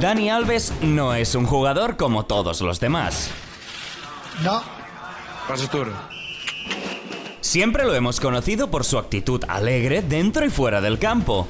Dani Alves no es un jugador como todos los demás. No. Paso turno. Siempre lo hemos conocido por su actitud alegre dentro y fuera del campo.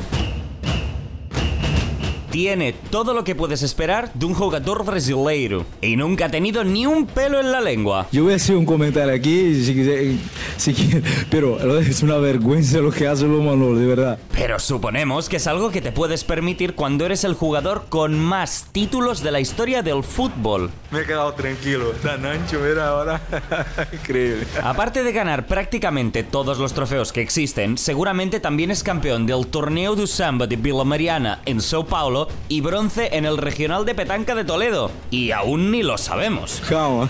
Tiene todo lo que puedes esperar de un jugador brasileiro y nunca ha tenido ni un pelo en la lengua. Yo voy a hacer un comentario aquí, si, si, si, pero es una vergüenza lo que hace los Manolo, de verdad. Pero suponemos que es algo que te puedes permitir cuando eres el jugador con más títulos de la historia del fútbol. Me he quedado tranquilo, tan ancho era ahora. Increíble. Aparte de ganar prácticamente todos los trofeos que existen, seguramente también es campeón del Torneo de Samba de Villa Mariana en Sao Paulo y bronce en el Regional de Petanca de Toledo. Y aún ni lo sabemos. Calma,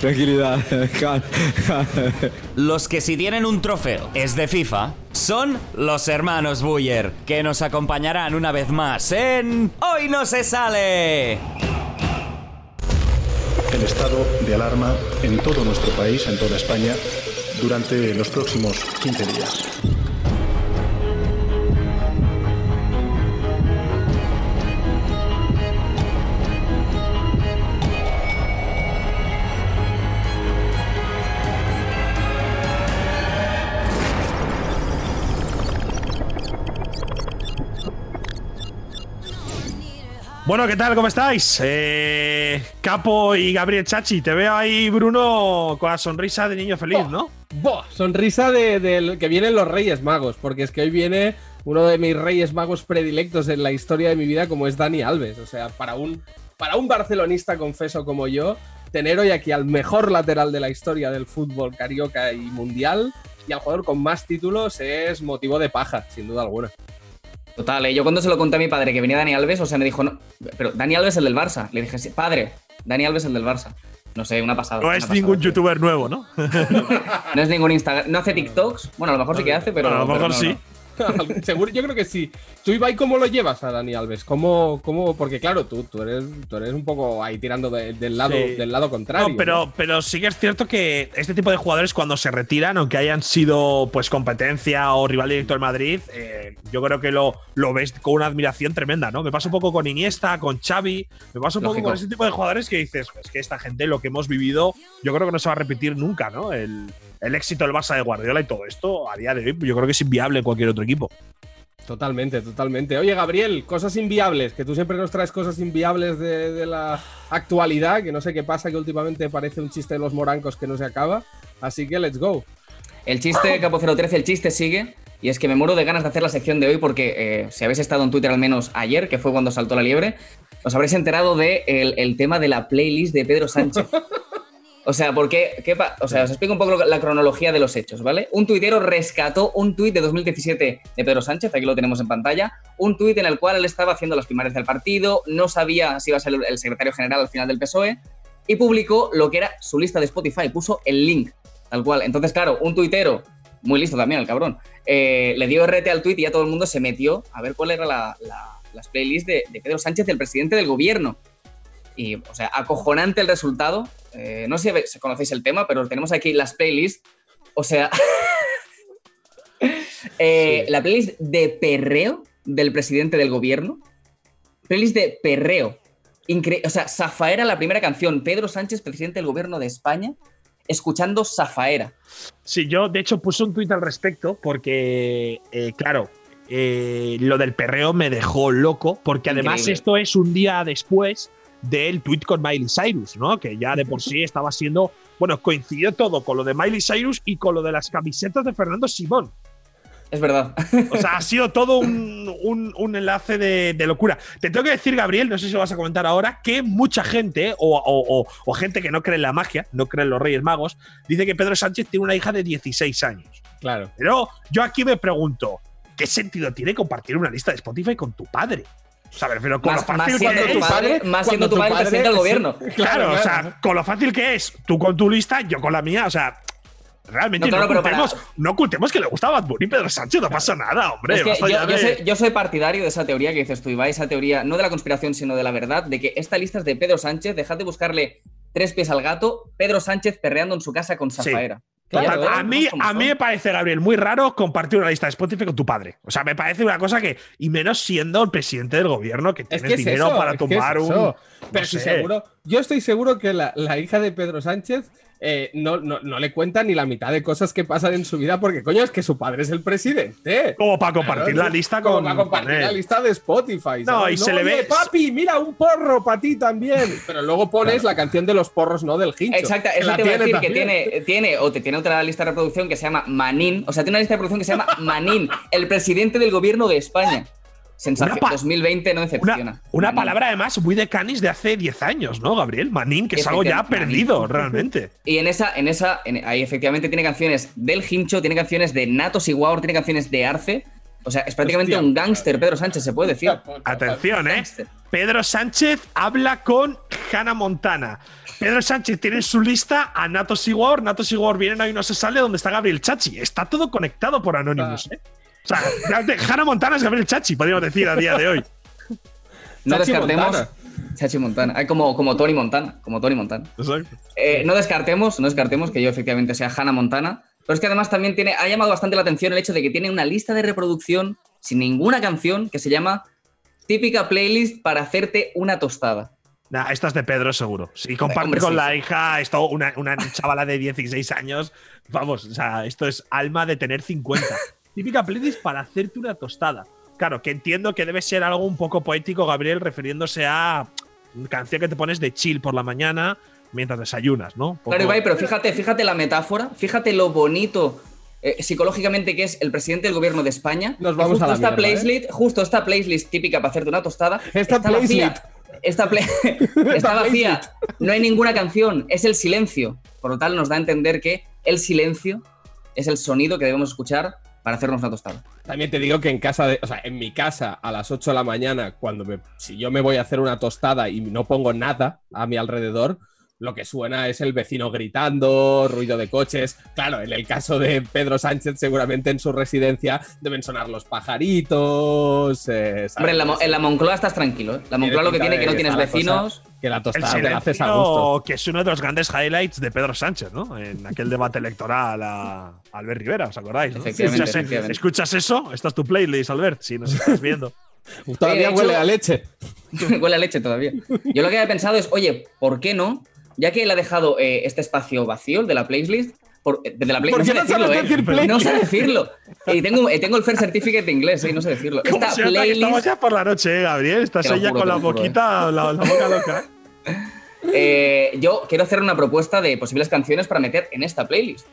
tranquilidad, calma. Los que si tienen un trofeo es de FIFA son los hermanos Buller, que nos acompañarán una vez más en Hoy no se sale. El estado de alarma en todo nuestro país, en toda España, durante los próximos 15 días. Bueno, ¿qué tal? ¿Cómo estáis? Eh, Capo y Gabriel Chachi. Te veo ahí, Bruno, con la sonrisa de niño feliz, ¿no? ¡Buah! Sonrisa de, del que vienen los Reyes Magos, porque es que hoy viene uno de mis Reyes Magos predilectos en la historia de mi vida, como es Dani Alves. O sea, para un, para un barcelonista confeso como yo, tener hoy aquí al mejor lateral de la historia del fútbol carioca y mundial y al jugador con más títulos es motivo de paja, sin duda alguna. Total, ¿eh? yo cuando se lo conté a mi padre que venía Dani Alves, o sea, me dijo, no, pero Dani Alves es el del Barça. Le dije, sí, padre, Dani Alves es el del Barça. No sé, una pasada. No una es pasada, ningún tío. youtuber nuevo, ¿no? No es ningún Instagram. No hace TikToks. Bueno, a lo mejor sí que hace, pero. a lo mejor no, sí. no. Seguro, yo creo que sí. ¿Tú, Ibai, cómo lo llevas a Dani Alves? ¿Cómo, cómo? Porque claro, tú, tú, eres, tú eres un poco ahí tirando de- del, lado, Sí. del lado contrario. No, pero, pero sí que es cierto que este tipo de jugadores cuando se retiran, aunque hayan sido pues competencia o rival directo del Madrid, eh, yo creo que lo, lo ves con una admiración tremenda, ¿no? Me pasa un poco con Iniesta, con Xavi, me pasa un Lógico. poco con ese tipo de jugadores que dices, es que esta gente lo que hemos vivido, yo creo que no se va a repetir nunca, ¿no? El, el éxito del Barça de Guardiola y todo esto, a día de hoy, yo creo que es inviable en cualquier otro equipo. Totalmente, totalmente. Oye, Gabriel, cosas inviables, que tú siempre nos traes cosas inviables de, de la actualidad, que no sé qué pasa, que últimamente parece un chiste de los morancos que no se acaba. Así que let's go. El chiste, Capo 013, el chiste sigue. Y es que me muero de ganas de hacer la sección de hoy porque eh, si habéis estado en Twitter al menos ayer, que fue cuando saltó la liebre, os habréis enterado del de el tema de la playlist de Pedro Sánchez. O sea, porque, ¿qué o sea, os explico un poco la cronología de los hechos, ¿vale? Un tuitero rescató un tuit de 2017 de Pedro Sánchez, aquí lo tenemos en pantalla, un tuit en el cual él estaba haciendo las primarias del partido, no sabía si iba a ser el secretario general al final del PSOE, y publicó lo que era su lista de Spotify, puso el link, tal cual. Entonces, claro, un tuitero, muy listo también el cabrón, eh, le dio RT al tuit y ya todo el mundo se metió a ver cuál era la, la- las playlists de, de Pedro Sánchez, el presidente del gobierno. Y, o sea, acojonante el resultado. Eh, no sé si conocéis el tema, pero tenemos aquí las playlists. O sea, eh, la playlist de perreo del presidente del gobierno. Playlist de perreo. Incre- o sea, Zafaera, la primera canción. Pedro Sánchez, presidente del gobierno de España, escuchando Zafaera. Sí, yo de hecho puse un tuit al respecto porque, eh, claro, eh, lo del perreo me dejó loco porque además esto es un día después del tuit con Miley Cyrus, ¿no? Que ya de por sí estaba siendo, bueno, coincidió todo con lo de Miley Cyrus y con lo de las camisetas de Fernando Simón. Es verdad. O sea, ha sido todo un, un- un enlace de, de locura. Te tengo que decir, Gabriel, no sé si lo vas a comentar ahora, que mucha gente, o, o- o- o gente que no cree en la magia, no cree en los Reyes Magos, dice que Pedro Sánchez tiene una hija de 16 años. Claro. Pero yo aquí me pregunto, ¿qué sentido tiene compartir una lista de Spotify con tu padre? O sea, refiero con Más, lo más fácil siendo que tu es. padre, más siendo tu padre el presidente del sí, gobierno. Claro, o sea, con lo fácil que es, tú con tu lista, yo con la mía, o sea, realmente No, no, claro, pero para- ocultemos, no ocultemos que le gusta Bad Bunny Pedro Sánchez, no pasa nada, hombre. Es que basta yo, ya yo de- soy, yo soy partidario de esa teoría que dices tú, Ibai, esa teoría no de la conspiración, sino de la verdad, de que esta lista es de Pedro Sánchez, dejad de buscarle tres pies al gato, Pedro Sánchez perreando en su casa con Sí. Claro, a, mí, a mí me parece, Gabriel, muy raro compartir una lista de Spotify con tu padre. O sea, me parece una cosa que. Y menos siendo el presidente del gobierno, que Es tienes que es dinero eso, para es que tomar es un. Pero no si seguro, yo estoy seguro que la, la hija de Pedro Sánchez eh, no, no, no le cuenta ni la mitad de cosas que pasan en su vida, porque coño, es que su padre es el presidente. Como para compartir Claro, la lista como con. para compartir con él. la lista de Spotify. No, y se le ve- papi, mira un porro para ti también. Pero luego pones la canción de los porros, ¿no? Del hincho. Exacto, que eso la te iba a tiene decir que tiene, tiene, o te tiene otra lista de reproducción que se llama Manín. O sea, tiene una lista de reproducción que se llama Manín, el presidente del gobierno de España. Sensación. Una pa- 2020 no decepciona. Una, una Manín. palabra además muy de canis de hace 10 años, ¿no, Gabriel? Manín, que es algo ya perdido, realmente. Y en esa, en esa, en- ahí efectivamente tiene canciones del Hincho, tiene canciones de Natos y Guaur, tiene canciones de Arce. O sea, es prácticamente Hostia. un gángster, Pedro Sánchez, se puede decir. Atención, ¿eh? Pedro Sánchez habla con Hannah Montana. Pedro Sánchez tiene en su lista a Nato Siguor. Nato Siguor viene ahí no se sale donde está Gabriel Chachi. Está todo conectado por Anonymous, ¿eh? O sea, Hannah Montana es Gabriel Chachi, podríamos decir a día de hoy. No Chachi descartemos. Montana. Chachi Montana. Ay, como, como Tony Montana. Como Tony Montana. Exacto. Eh, no descartemos, no descartemos que yo efectivamente sea Hannah Montana. Pero es que además también tiene, ha llamado bastante la atención el hecho de que tiene una lista de reproducción sin ninguna canción que se llama Típica playlist para hacerte una tostada. Nah, esta es de Pedro, seguro. Si comparte Hombre, con sí, la sí. hija, esto, una, una chavala de 16 años, vamos, o sea, esto es alma de tener 50. Típica playlist para hacerte una tostada. Claro, que entiendo que debe ser algo un poco poético, Gabriel, refiriéndose a una canción que te pones de chill por la mañana mientras desayunas, ¿no? Poco- Claro, Ibai, pero fíjate, fíjate la metáfora, fíjate lo bonito eh, psicológicamente que es el presidente del gobierno de España. Nos vamos justo a la esta mierda, ¿eh? playlist, justo esta playlist típica para hacerte una tostada. Esta está vacía. playlist. Esta, play- está vacía. No hay ninguna canción, es el silencio. Por lo tal, nos da a entender que el silencio es el sonido que debemos escuchar para hacernos una tostada. También te digo que en casa, de, o sea, en mi casa a las 8 de la mañana, cuando me, si yo me voy a hacer una tostada y no pongo nada a mi alrededor, lo que suena es el vecino gritando, ruido de coches. Claro, en el caso de Pedro Sánchez, seguramente en su residencia deben sonar los pajaritos. eh. Hombre, en la, Mo- en la Moncloa estás tranquilo. ¿eh? La Moncloa lo que tiene de que no que tienes cosa- vecinos. Que la tostada te la haces a gusto. que es uno de los grandes highlights de Pedro Sánchez, ¿no? En aquel debate electoral a Albert Rivera, ¿os acordáis? no? Efectivamente, ¿Escuchas, efectivamente. ¿Escuchas eso? Esta es tu playlist, Albert, si nos estás viendo. Todavía hecho- huele a leche. Huele a leche todavía. Yo lo que había pensado es, oye, ¿por qué no? Ya que él ha dejado eh, este espacio vacío, el de la playlist, por, eh, de la play- ¿Por no qué sé no sabes decirlo, ¿eh? decir playlist? No sé decirlo. Y tengo, eh, tengo el Fair Certificate de inglés, y no sé decirlo. ¿Cómo Esta se nota que estamos ya por la noche, eh, Gabriel? Estás ahí ya con la juro, boquita, la, la boca loca. eh, yo quiero hacer una propuesta de posibles canciones para meter en esta playlist.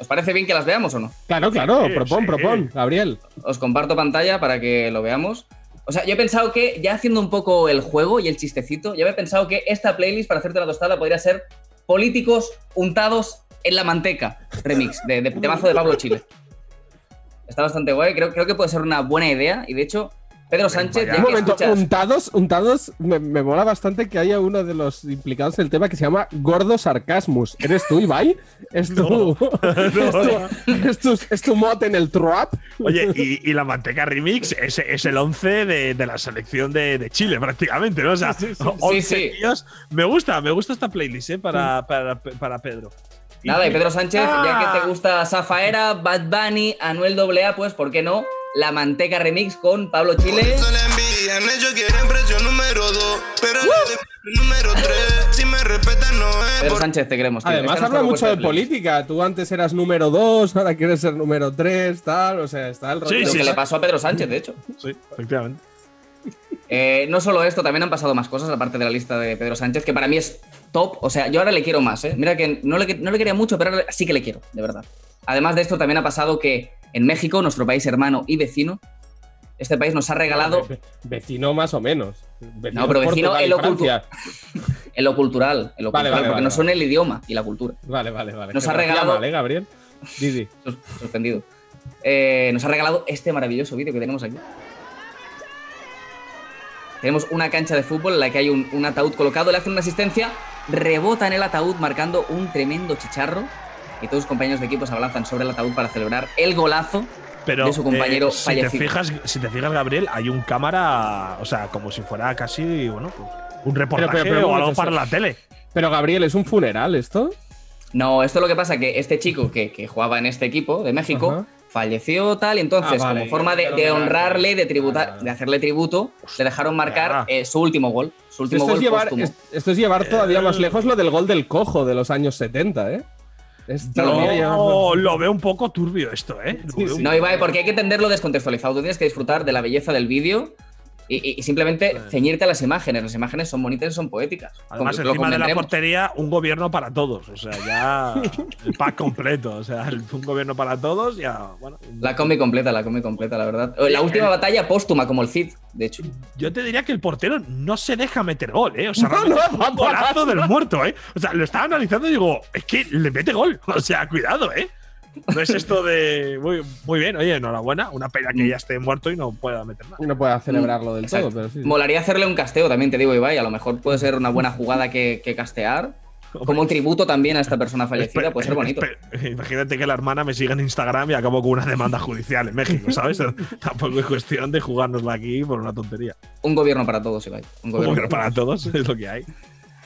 ¿Os parece bien que las veamos o no? Claro, claro, Sí, propón, sí. propón, Gabriel. Os comparto pantalla para que lo veamos. O sea, yo he pensado que, ya haciendo un poco el juego y el chistecito, yo he pensado que esta playlist para hacerte una tostada podría ser políticos untados en la manteca remix de, temazo de Pablo Chile. Está bastante guay, creo, creo que puede ser una buena idea y de hecho, Pedro Sánchez, Un que momento, escuchas- untados, untados, me, me mola bastante que haya uno de los implicados en el tema que se llama Gordo Sarcasmus. ¿Eres tú, Ibai? ¿Es tu, es tu, es tu, es tu mod en el trap? Oye, y, y la Manteca Remix es, es el 11 de, de la selección de, de Chile, prácticamente, ¿no? O sea, 11 sí. tíos. Me gusta, me gusta esta playlist, ¿eh? Para, para, para Pedro. Nada, y Pedro Sánchez, ya Ah. que te gusta Zafaera, Bad Bunny, Anuel AA, pues, ¿por qué no? La Manteca Remix con Pablo Chile. Número 2, pero le doy número 3. Si me respetan, no es Pedro Sánchez, te queremos. tío. Además, habla mucho de política. Tú antes eras número 2, ahora quieres ser número 3, tal. O sea, está el rollo. Sí, Lo sí, que sí. le pasó a Pedro Sánchez, de hecho. Sí, efectivamente. Eh, no solo esto, también han pasado más cosas, aparte de la lista de Pedro Sánchez, que para mí es top. O sea, yo ahora le quiero más, ¿eh? Mira que no le, no le quería mucho, pero ahora sí que le quiero, de verdad. Además de esto, también ha pasado que en México, nuestro país hermano y vecino, este país nos ha regalado Ve- Vecino más o menos. Vecino No, pero vecino en lo en cultural, en lo Vale, cultural, vale, porque vale, nos son el idioma y la cultura. Vale, vale, vale. Nos ha regalado- mal, ¿eh, Gabriel? Didi. Suspendido. Eh, nos ha regalado este maravilloso vídeo que tenemos aquí. Tenemos una cancha de fútbol en la que hay un, un ataúd colocado, le hacen una asistencia, rebota en el ataúd marcando un tremendo chicharro y todos sus compañeros de equipo se abalanzan sobre el ataúd para celebrar el golazo Pero de su compañero eh, si, te fallecido. fijas, si te fijas, Gabriel, hay un cámara, o sea, como si fuera casi, bueno, pues, un reportaje pero, pero, o algo para la tele. Pero, Gabriel, ¿es un funeral esto? No, esto es lo que pasa, que este chico que, que jugaba en este equipo de México Ajá. falleció tal, y entonces, Ah, vale, como forma de, honrarle, de tributar, Vale, de hacerle tributo, le dejaron marcar eh, su último gol. Su último Esto es, llevar, póstumo. esto es llevar todavía más lejos lo del gol del cojo de los años 70, ¿eh? No, lo veo un poco turbio esto, ¿eh? Sí, sí. No, Ibai, porque hay que entenderlo descontextualizado. Tú tienes que disfrutar de la belleza del vídeo y, y- y simplemente ceñirte a las imágenes. Las imágenes son bonitas y son poéticas. Además, lo encima de la portería, un gobierno para todos. O sea, ya el pack completo. O sea, un gobierno para todos, ya. Bueno, La combi completa, la combi completa, la verdad. La última batalla póstuma, como el Cid, de hecho. yo te diría que el portero no se deja meter gol, ¿eh? O sea, No, no, un golazo del muerto, ¿eh? O sea, lo estaba analizando y digo, es que le mete gol. O sea, cuidado, ¿eh? No es esto de. Muy, muy bien, oye, enhorabuena. Una pena que ya esté muerto y no pueda meter nada. No puede celebrarlo del Exacto. todo, pero sí. Molaría hacerle un casteo, también te digo, Ibai. A lo mejor puede ser una buena jugada que, que castear. Como un tributo también a esta persona fallecida, puede ser bonito. Imagínate que la hermana me siga en Instagram y acabo con una demanda judicial en México, ¿sabes? Tampoco es cuestión de jugárnosla aquí por una tontería. Un gobierno para todos, Ibai. Un gobierno para todos es lo que hay.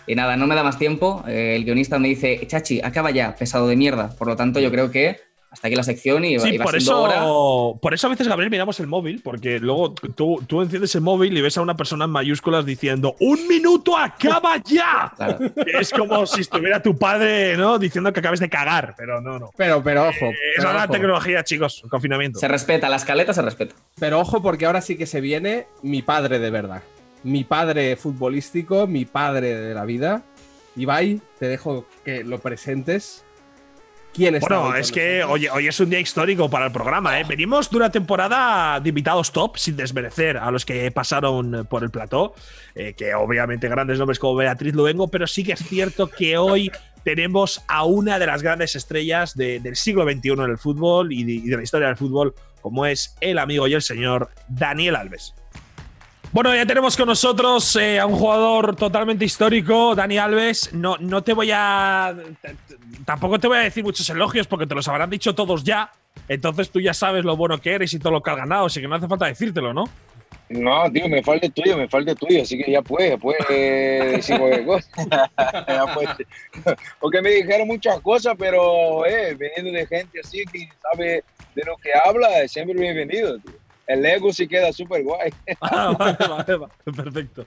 Y nada, no me da más tiempo. Eh, el guionista me dice, Chachi, acaba ya, pesado de mierda. Por lo tanto, yo creo que hasta aquí la sección y, Sí, y va por siendo hora. eso, por eso a veces, Gabriel, miramos el móvil, porque luego tú, tú enciendes el móvil y ves a una persona en mayúsculas diciendo ¡Un minuto acaba ya! Claro. Es como si estuviera tu padre, ¿no? Diciendo que acabes de cagar, pero no, no. Pero, pero ojo. Eh, es la tecnología, chicos, el confinamiento. Se respeta, la escaleta se respeta. Pero ojo, porque ahora sí que se viene mi padre de verdad. Mi padre futbolístico, mi padre de la vida. Ibai, te dejo que lo presentes. ¿Quién está Bueno, es que hoy, hoy es un día histórico para el programa. ¿eh? Venimos de una temporada de invitados top, sin desmerecer a los que pasaron por el plató, eh, que obviamente grandes nombres como Beatriz Luengo, pero sí que es cierto que hoy tenemos a una de las grandes estrellas de- del siglo XXI en el fútbol y de, y de la historia del fútbol, como es el amigo y el señor Daniel Alves. Bueno, ya tenemos con nosotros eh, a un jugador totalmente histórico, Dani Alves. No, no te voy a. Tampoco te voy a decir muchos elogios porque te los habrán dicho todos ya. Entonces tú ya sabes lo bueno que eres y todo lo que has ganado, así que no hace falta decírtelo, ¿no? No, tío, me falta el tuyo, me falta el tuyo, así que ya puede, ya puede decir cualquier cosa. Porque me dijeron muchas cosas, pero eh, viniendo de gente así que sabe de lo que habla, es siempre bienvenido. Tío. El ego sí queda súper guay. Ah, vale, vale, vale, perfecto.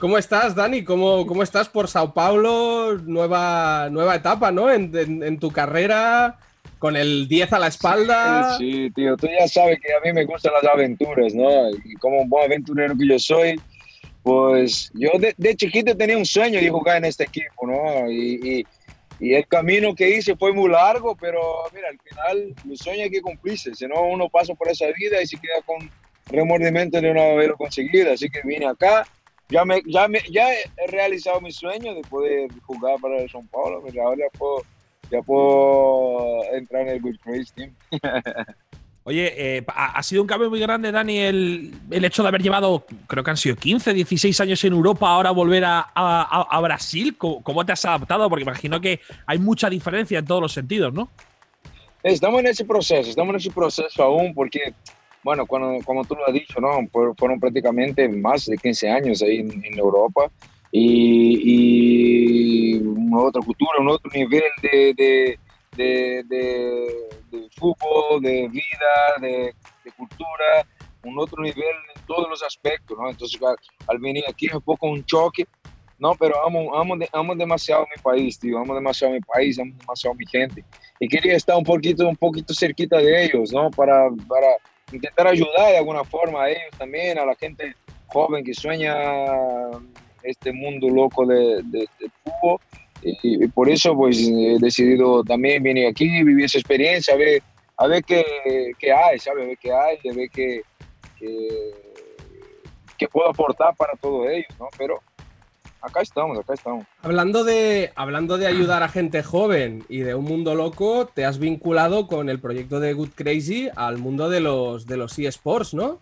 ¿Cómo estás, Dani? ¿Cómo, cómo estás por Sao Paulo? Nueva, nueva etapa, ¿no? En, en- en tu carrera, con el 10 a la espalda. Sí, tío, tú ya sabes que a mí me gustan las aventuras, ¿no? Y como un buen aventurero que yo soy, pues yo de, de chiquito tenía un sueño de jugar en este equipo, ¿no? Y, y- y el camino que hice fue muy largo, pero mira, al final los sueños hay que cumplirse, si no uno pasa por esa vida y se queda con remordimiento de no haberlo conseguido, así que vine acá. Ya, me, ya, me, ya he realizado mi sueño de poder jugar para el São Paulo, pero ahora puedo, ya puedo entrar en el Good Crazy Team. Oye, eh, ha sido un cambio muy grande, Dani, el, hecho de haber llevado, creo que han sido 15, 16 años en Europa, ahora volver a, Brasil. ¿Cómo, te has adaptado? Porque imagino que hay mucha diferencia en todos los sentidos, ¿no? Estamos en ese proceso, estamos en ese proceso aún porque, bueno, cuando, como tú lo has dicho, ¿no? Fueron- prácticamente más de 15 años ahí en, Europa y, y una otra cultura, un otro nivel de- de fútbol, de vida, de, de cultura, un otro nivel en todos los aspectos, ¿no? Entonces, al, al venir aquí es un poco un choque, ¿no? Pero amo, amo, amo demasiado mi país, tío, amo demasiado mi país, amo demasiado mi gente y quería estar un poquito, un poquito cerquita de ellos, ¿no? Para, para intentar ayudar de alguna forma a ellos también, a la gente joven que sueña este mundo loco de, de, de fútbol. Y, y por eso pues he decidido también venir aquí, vivir esa experiencia, a ver, a ver qué, qué hay, ¿sabes? A ver qué hay, a ver qué, qué, qué puedo aportar para todos ellos, ¿no? Pero acá estamos, acá estamos. Hablando de, hablando de ayudar a gente joven y de un mundo loco, te has vinculado con el proyecto de Good Crazy al mundo de los, de los eSports, ¿no?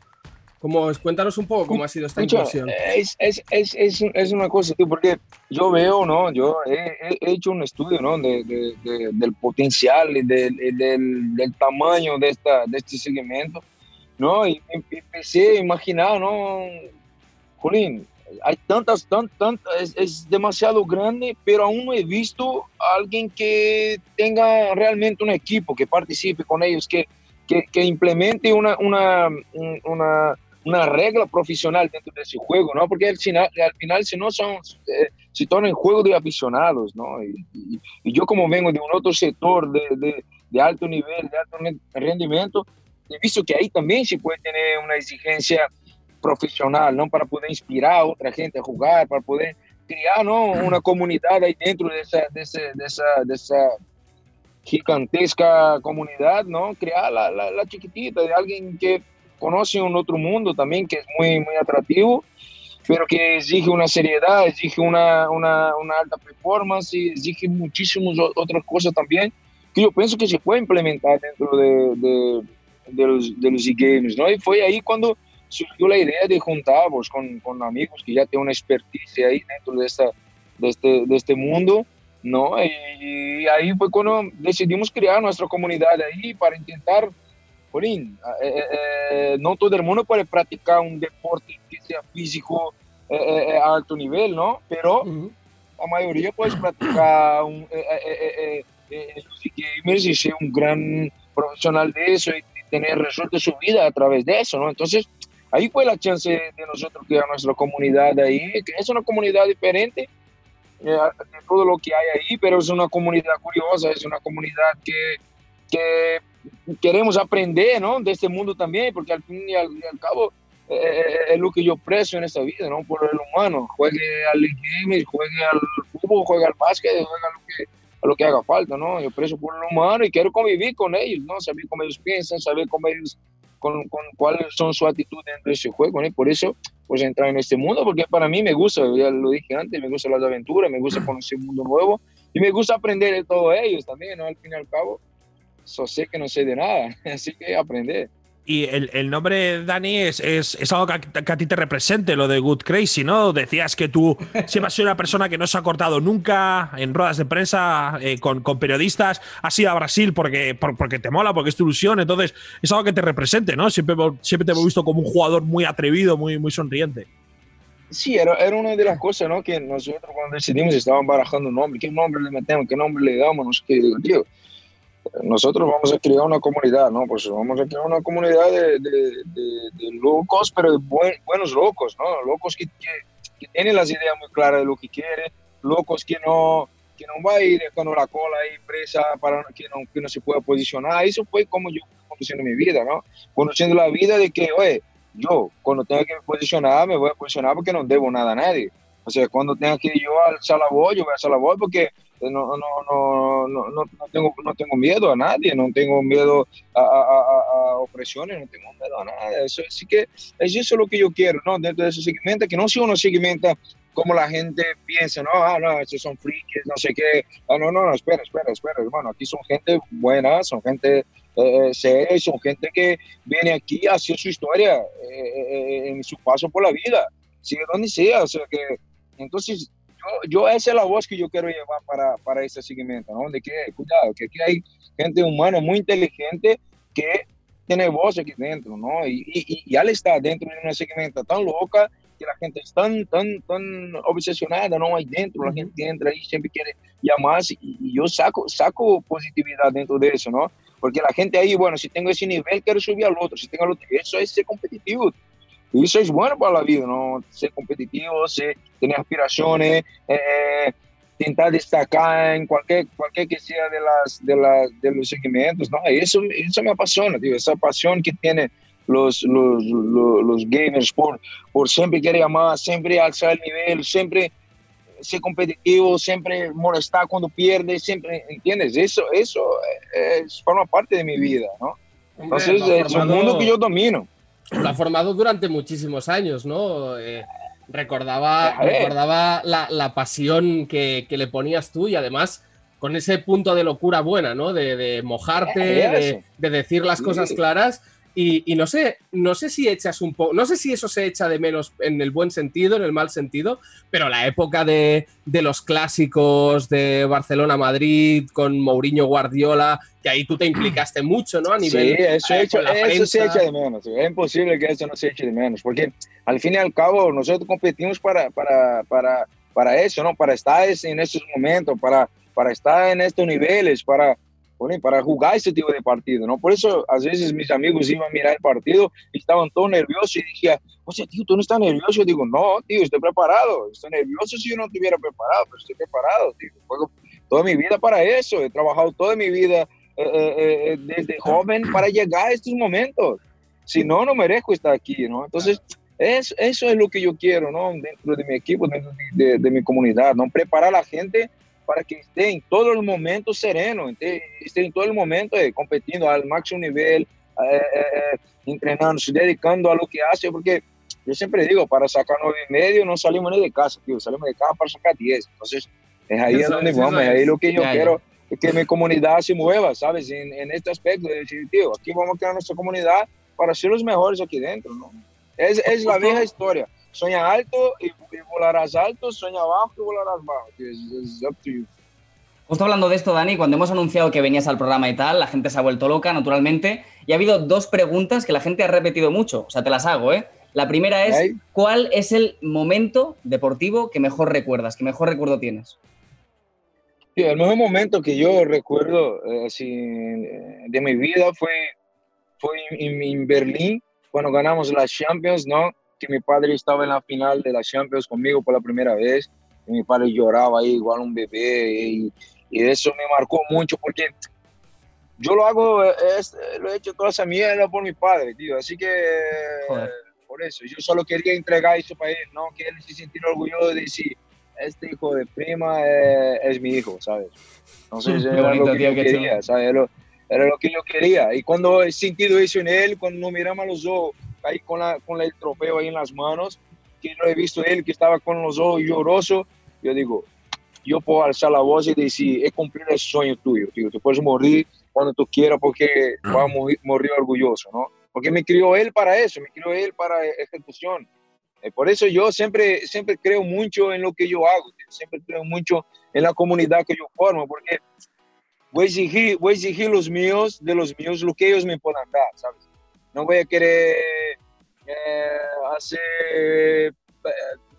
Como, cuéntanos un poco cómo ha sido esta incursión. Es, es, es, es, una cosa, tío, porque yo veo, ¿no? Yo he, he- he hecho un estudio, ¿no? De, de- de- del potencial y del, del, tamaño de, esta, de este segmento, ¿no? Y em- empecé a imaginar, ¿no? Jolín, hay tantas, tan, tan, es, es, demasiado grande, pero aún no he visto a alguien que tenga realmente un equipo, que participe con ellos, que, que, que implemente una, una, una, una, regla profesional dentro de ese juego, ¿no? Porque al final, al final si no son, eh, se torna en juego de aficionados, ¿no? Y, y, y, yo como vengo de un otro sector de, de, de alto nivel, de alto rendimiento, he visto que ahí también se puede tener una exigencia profesional, ¿no? Para poder inspirar a otra gente a jugar, para poder criar, ¿no? Una comunidad ahí dentro de esa, de, ese, de esa, de esa gigantesca comunidad, ¿no? Crear la, la, la, chiquitita de alguien que conoce un otro mundo también, que es muy, muy atractivo, pero que exige una seriedad, exige una, una, una alta performance, exige muchísimas otras cosas también, que yo pienso que se puede implementar dentro de, de, de los, de los e-games, ¿no? Y fue ahí cuando surgió la idea de juntarnos con, con amigos que ya tienen una expertise ahí dentro de, esta, de, este, de este mundo, ¿no? Y, y, ahí fue cuando decidimos crear nuestra comunidad ahí para intentar, Porín, eh, eh, no todo el mundo puede practicar un deporte que sea físico eh, a alto nivel, ¿no? Pero uh -huh. la mayoría puede practicar un, gamers y ser un gran profesional de eso y tener resuelto su vida a través de eso, ¿no? Entonces, ahí fue la chance de nosotros crear nuestra comunidad ahí, que es una comunidad diferente eh, de todo lo que hay ahí, pero es una comunidad curiosa, es una comunidad que, que queremos aprender, ¿no? De este mundo también, porque al fin y al, y al cabo eh, es lo que yo precio en esta vida, ¿no? Por el humano, juegue al gaming, juegue al fútbol, juegue al básquet, juegue a lo que a lo que haga falta, ¿no? Yo precio por el humano y quiero convivir con ellos, ¿no? Saber cómo ellos piensan, saber cómo ellos con, con cuáles son sus actitudes dentro de ese juego, ¿no? Y por eso, pues entrar en este mundo, porque para mí me gusta, ya lo dije antes, me gustan las aventuras, me gusta conocer un mundo nuevo y me gusta aprender de todos ellos también, ¿no? Al fin y al cabo, solo sé que no sé de nada, así que aprender. Y el, el, nombre, Dani, es, es, es algo que a, que a, ti te represente, lo de Good Crazy, ¿no? Decías que tú siempre has sido una persona que no se ha cortado nunca en ruedas de prensa, eh, con, con, periodistas, has ido a Brasil porque, por, porque te mola, porque es tu ilusión, entonces es algo que te represente, ¿no? Siempre, siempre te hemos visto como un jugador muy atrevido, muy, muy sonriente. Sí, era, era una de las cosas, ¿no? Que nosotros cuando decidimos estábamos barajando un nombre, ¿qué nombre le metemos? ¿Qué nombre le damos? No sé qué, digo, tío nosotros vamos a crear una comunidad, ¿no? Pues vamos a crear una comunidad de, de, de, de locos, pero de buen, buenos locos, ¿no? Locos que, que, que, tienen las ideas muy claras de lo que quieren, locos que no, que no va a ir dejando la cola ahí presa para que no, que no se pueda posicionar. Eso fue como yo conociendo mi vida, ¿no? Conociendo la vida de que, oye, yo cuando tenga que posicionar, me voy a posicionar porque no debo nada a nadie. O sea, cuando tenga que yo alzar la voz, yo voy a alzar la voz porque no, no, no, no, tengo, no tengo miedo a nadie, no tengo miedo a, a, a, opresiones, no tengo miedo a nada. Eso, así que es eso lo que yo quiero, ¿no? Dentro de ese segmento, que no sea uno segmenta como la gente piensa, no, ah, no, esos son frikis, no sé qué. Ah, no, no, no, espera, espera, espera, hermano. Aquí son gente buena, son gente eh, seria, son gente que viene aquí a hacer su historia eh, en su paso por la vida, sigue donde sea. O sea que, entonces, yo, yo, esa es la voz que yo quiero llevar para, para ese segmento, ¿no? De que, cuidado, que aquí hay gente humana muy inteligente que tiene voz aquí dentro, ¿no? Y, y, y al estar dentro de un segmento tan loca, que la gente es tan, tan, tan obsesionada, ¿no? Ahí dentro, la gente entra ahí, siempre quiere llamar, y, y yo saco, saco positividad dentro de eso, ¿no? Porque la gente ahí, bueno, si tengo ese nivel, quiero subir al otro, si tengo el otro, eso es ser competitivo. Y eso es bueno para la vida, ¿no? Ser competitivo, ser, tener aspiraciones, eh, tentar destacar en cualquier, cualquier que sea de, las, de, las, de los segmentos, ¿no? Eso, eso me apasiona, tío, esa pasión que tiene los, los, los, los, gamers por, por siempre querer más, siempre alzar el nivel, siempre ser competitivo, siempre molestar cuando pierde, siempre, ¿entiendes? Eso, eso es, forma parte de mi vida, ¿no? Entonces, Hombre, es un mundo que yo domino lo ha formado durante muchísimos años, ¿no? Eh, recordaba recordaba la, la pasión que, que, le ponías tú y además con ese punto de locura buena, ¿no? De, de mojarte, de, de, decir las cosas claras. Y, y no sé, no sé si echas un poco, no sé si eso se echa de menos en el buen sentido, en el mal sentido, pero la época de, de los clásicos de Barcelona-Madrid con Mourinho Guardiola, que ahí tú te implicaste mucho, ¿no? A nivel sí, eso, eh, hecho- la eso se echa de menos. Es imposible que eso no se eche de menos, porque al fin y al cabo nosotros competimos para, para, para, para eso, ¿no? Para estar es- en estos momentos, para, para estar en estos niveles, para, bueno, para jugar ese tipo de partido, ¿no? Por eso a veces mis amigos iban a mirar el partido y estaban todos nerviosos y decía, oye, tío, ¿tú no estás nervioso? Yo digo, no, tío, estoy preparado. Estoy nervioso si yo no estuviera preparado, pero estoy preparado, tío. Juego toda mi vida para eso. He trabajado toda mi vida eh, eh, eh, desde joven para llegar a estos momentos. Si no, no merezco estar aquí, ¿no? Entonces, es, eso es lo que yo quiero, ¿no? Dentro de mi equipo, dentro de, de- de mi comunidad, ¿no? Preparar a la gente para que esté en todo el momento sereno, esté, esté en todo el momento eh, competiendo al máximo nivel, eh, eh, eh, entrenando, se dedicando a lo que hace, porque yo siempre digo, para sacar nueve y medio no salimos ni de casa, tío, salimos de casa para sacar diez. Entonces, es ahí Eso es donde es, vamos, eso es ahí lo que yo Ya, ya. quiero, es que mi comunidad se mueva, ¿sabes? En, en este aspecto de decir, tío, aquí vamos a crear nuestra comunidad para ser los mejores aquí dentro, ¿no? Es, es la vieja historia. Sueña alto y, y volarás alto, sueña abajo y volarás bajo. Es, es up to you. Justo hablando de esto, Dani, cuando hemos anunciado que venías al programa y tal, la gente se ha vuelto loca, naturalmente, y ha habido dos preguntas que la gente ha repetido mucho, o sea, te las hago, ¿eh? La primera es. ¿cuál es el momento deportivo que mejor recuerdas, que mejor recuerdo tienes? Sí, el mejor momento que yo recuerdo eh, así, de mi vida fue, fue en, en Berlín, cuando ganamos la Champions, ¿no? Que mi padre estaba en la final de la Champions conmigo por la primera vez. Y mi padre lloraba ahí igual un bebé. Y, y eso me marcó mucho porque yo lo hago, es- lo he hecho toda esa mierda por mi padre, tío. Así que, Joder. por eso, yo solo quería entregar eso para él, ¿no? Que él se sintiera orgulloso de decir, este hijo de prima eh, es mi hijo, ¿sabes? Entonces, era bonito, lo que tío, yo qué quería. ¿sabes? Era lo, era lo que yo quería. Y cuando he sentido eso en él, cuando nos miramos a los ojos, ahí con, la, con el trofeo ahí en las manos, que lo he visto él que estaba con los ojos llorosos, yo digo, yo puedo alzar la voz y decir, he cumplido el sueño tuyo, tío. Tú puedes morir cuando tú quieras porque vas a morir, morir orgulloso, ¿no? Porque me crió él para eso, me crió él para ejecución. Eh, por eso yo siempre, siempre creo mucho en lo que yo hago, tío. siempre creo mucho en la comunidad que yo formo, porque voy a exigir, voy a exigir los míos, de los míos, lo que ellos me puedan dar, ¿sabes? No voy a querer eh, hacer eh,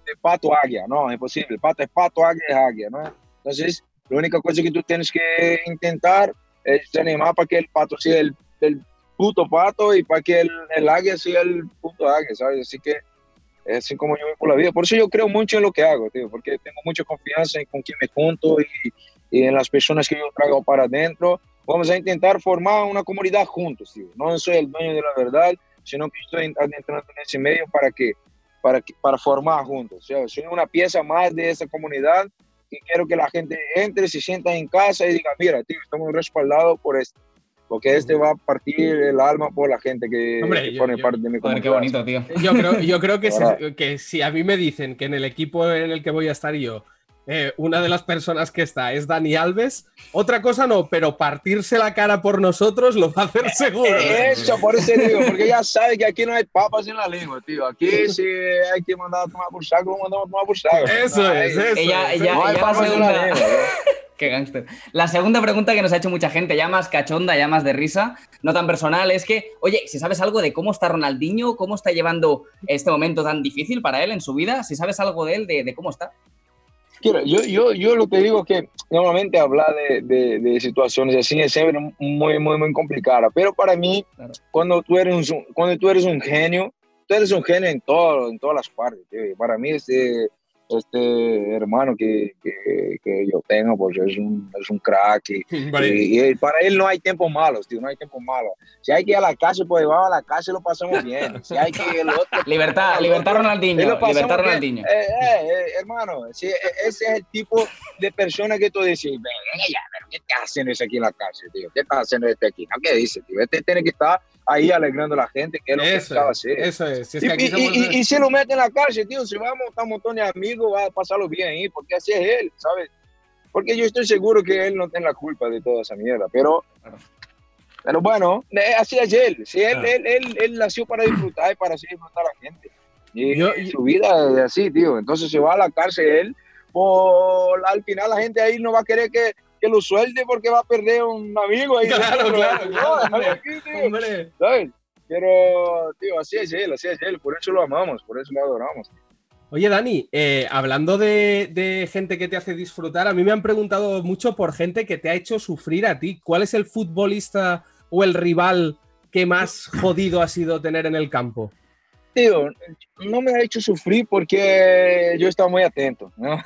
de pato águia, no, es imposible. Pato es pato, águia es águia, ¿no? Entonces, la única cosa que tú tienes que intentar es animar para que el pato sea el, el puto pato y para que el, el águia sea el puto águia, ¿sabes? Así que es así como yo voy por la vida. Por eso yo creo mucho en lo que hago, tío, porque tengo mucha confianza en con quién me junto y, y en las personas que yo traigo para adentro. Vamos a intentar formar una comunidad juntos, tío. No soy el dueño de la verdad, sino que estoy adentrando en ese medio para que para, que- para formar juntos. O sea, soy una pieza más de esa comunidad y quiero que la gente entre, se sienta en casa y diga, mira, tío, estamos respaldados por esto. Porque este va a partir el alma por la gente que, Hombre, que yo- forme yo- parte de mi comunidad. qué bonito, tío. Yo creo, yo creo que, si, que si a mí me dicen que en el equipo en el que voy a estar yo, eh, una de las personas que está es Dani Alves, otra cosa no, pero partirse la cara por nosotros lo va a hacer seguro. Eso, por eso digo, porque ya sabe que aquí no hay papas en la lengua, tío. Aquí si hay que mandar a tomar por saco, lo mandamos a tomar por saco. Eso No es, eso Ella, es. ella, No hay ella la papas en la lengua. Qué gángster. La segunda pregunta que nos ha hecho mucha gente, ya más cachonda, ya más de risa, no tan personal, es que, oye, si sabes algo de cómo está Ronaldinho, cómo está llevando este momento tan difícil para él en su vida, si sabes algo de él, de, de cómo está. Quiero, yo, yo, yo lo que digo es que normalmente hablar de, de, de situaciones así es siempre muy, muy, muy complicada. Pero para mí, Claro. cuando, tú eres un, cuando tú eres un genio, tú eres un genio en, todo, en todas las partes. tío. Para mí, este, este hermano que, que, que yo tengo, pues es un, es un crack. Y, Vale. y- y para él no hay tiempos malos, tío, no hay tiempos malos. Si hay que ir a la casa, pues vamos a la casa y lo pasamos bien. Si hay que ir al otro, Libertad, al libertad Ronaldinho, libertad. Ronaldinho. Eh, eh, eh, hermano, sí, eh, ese es el tipo de persona que tú decís, venga ya, pero ¿qué está haciendo ese aquí en la calle, tío? ¿Qué está haciendo este aquí? ¿No? ¿Qué dice, tío? Este tiene que estar ahí alegrando a la gente, que es lo que Eso sabe es, hacer. eso es. Si es Y, que y- somos- y- y si lo mete en la calle, tío, si vamos a montar un montón de amigos, va a pasarlo bien ahí, porque así es él, ¿sabes? Porque yo estoy seguro que él no tiene la culpa de toda esa mierda, pero. Pero bueno, eh, así es él. Sí, él, Ah. él, él, él nació para disfrutar y para así disfrutar a la gente. Y Yo- su vida es así, tío. Entonces se va a la cárcel él. Por, al final la gente ahí no va a querer que, que lo suelte porque va a perder un amigo ahí. Claro, claro, No, claro, déjalo hombre. aquí, tío. Hombre. ¿Sabes? Pero, tío, así es él, así es él. Por eso lo amamos, por eso lo adoramos. Oye, Dani, eh, hablando de, de gente que te hace disfrutar, a mí me han preguntado mucho por gente que te ha hecho sufrir a ti. ¿Cuál es el futbolista o el rival que más jodido ha sido tener en el campo? Tío, no me ha hecho sufrir porque yo estaba muy atento, ¿no?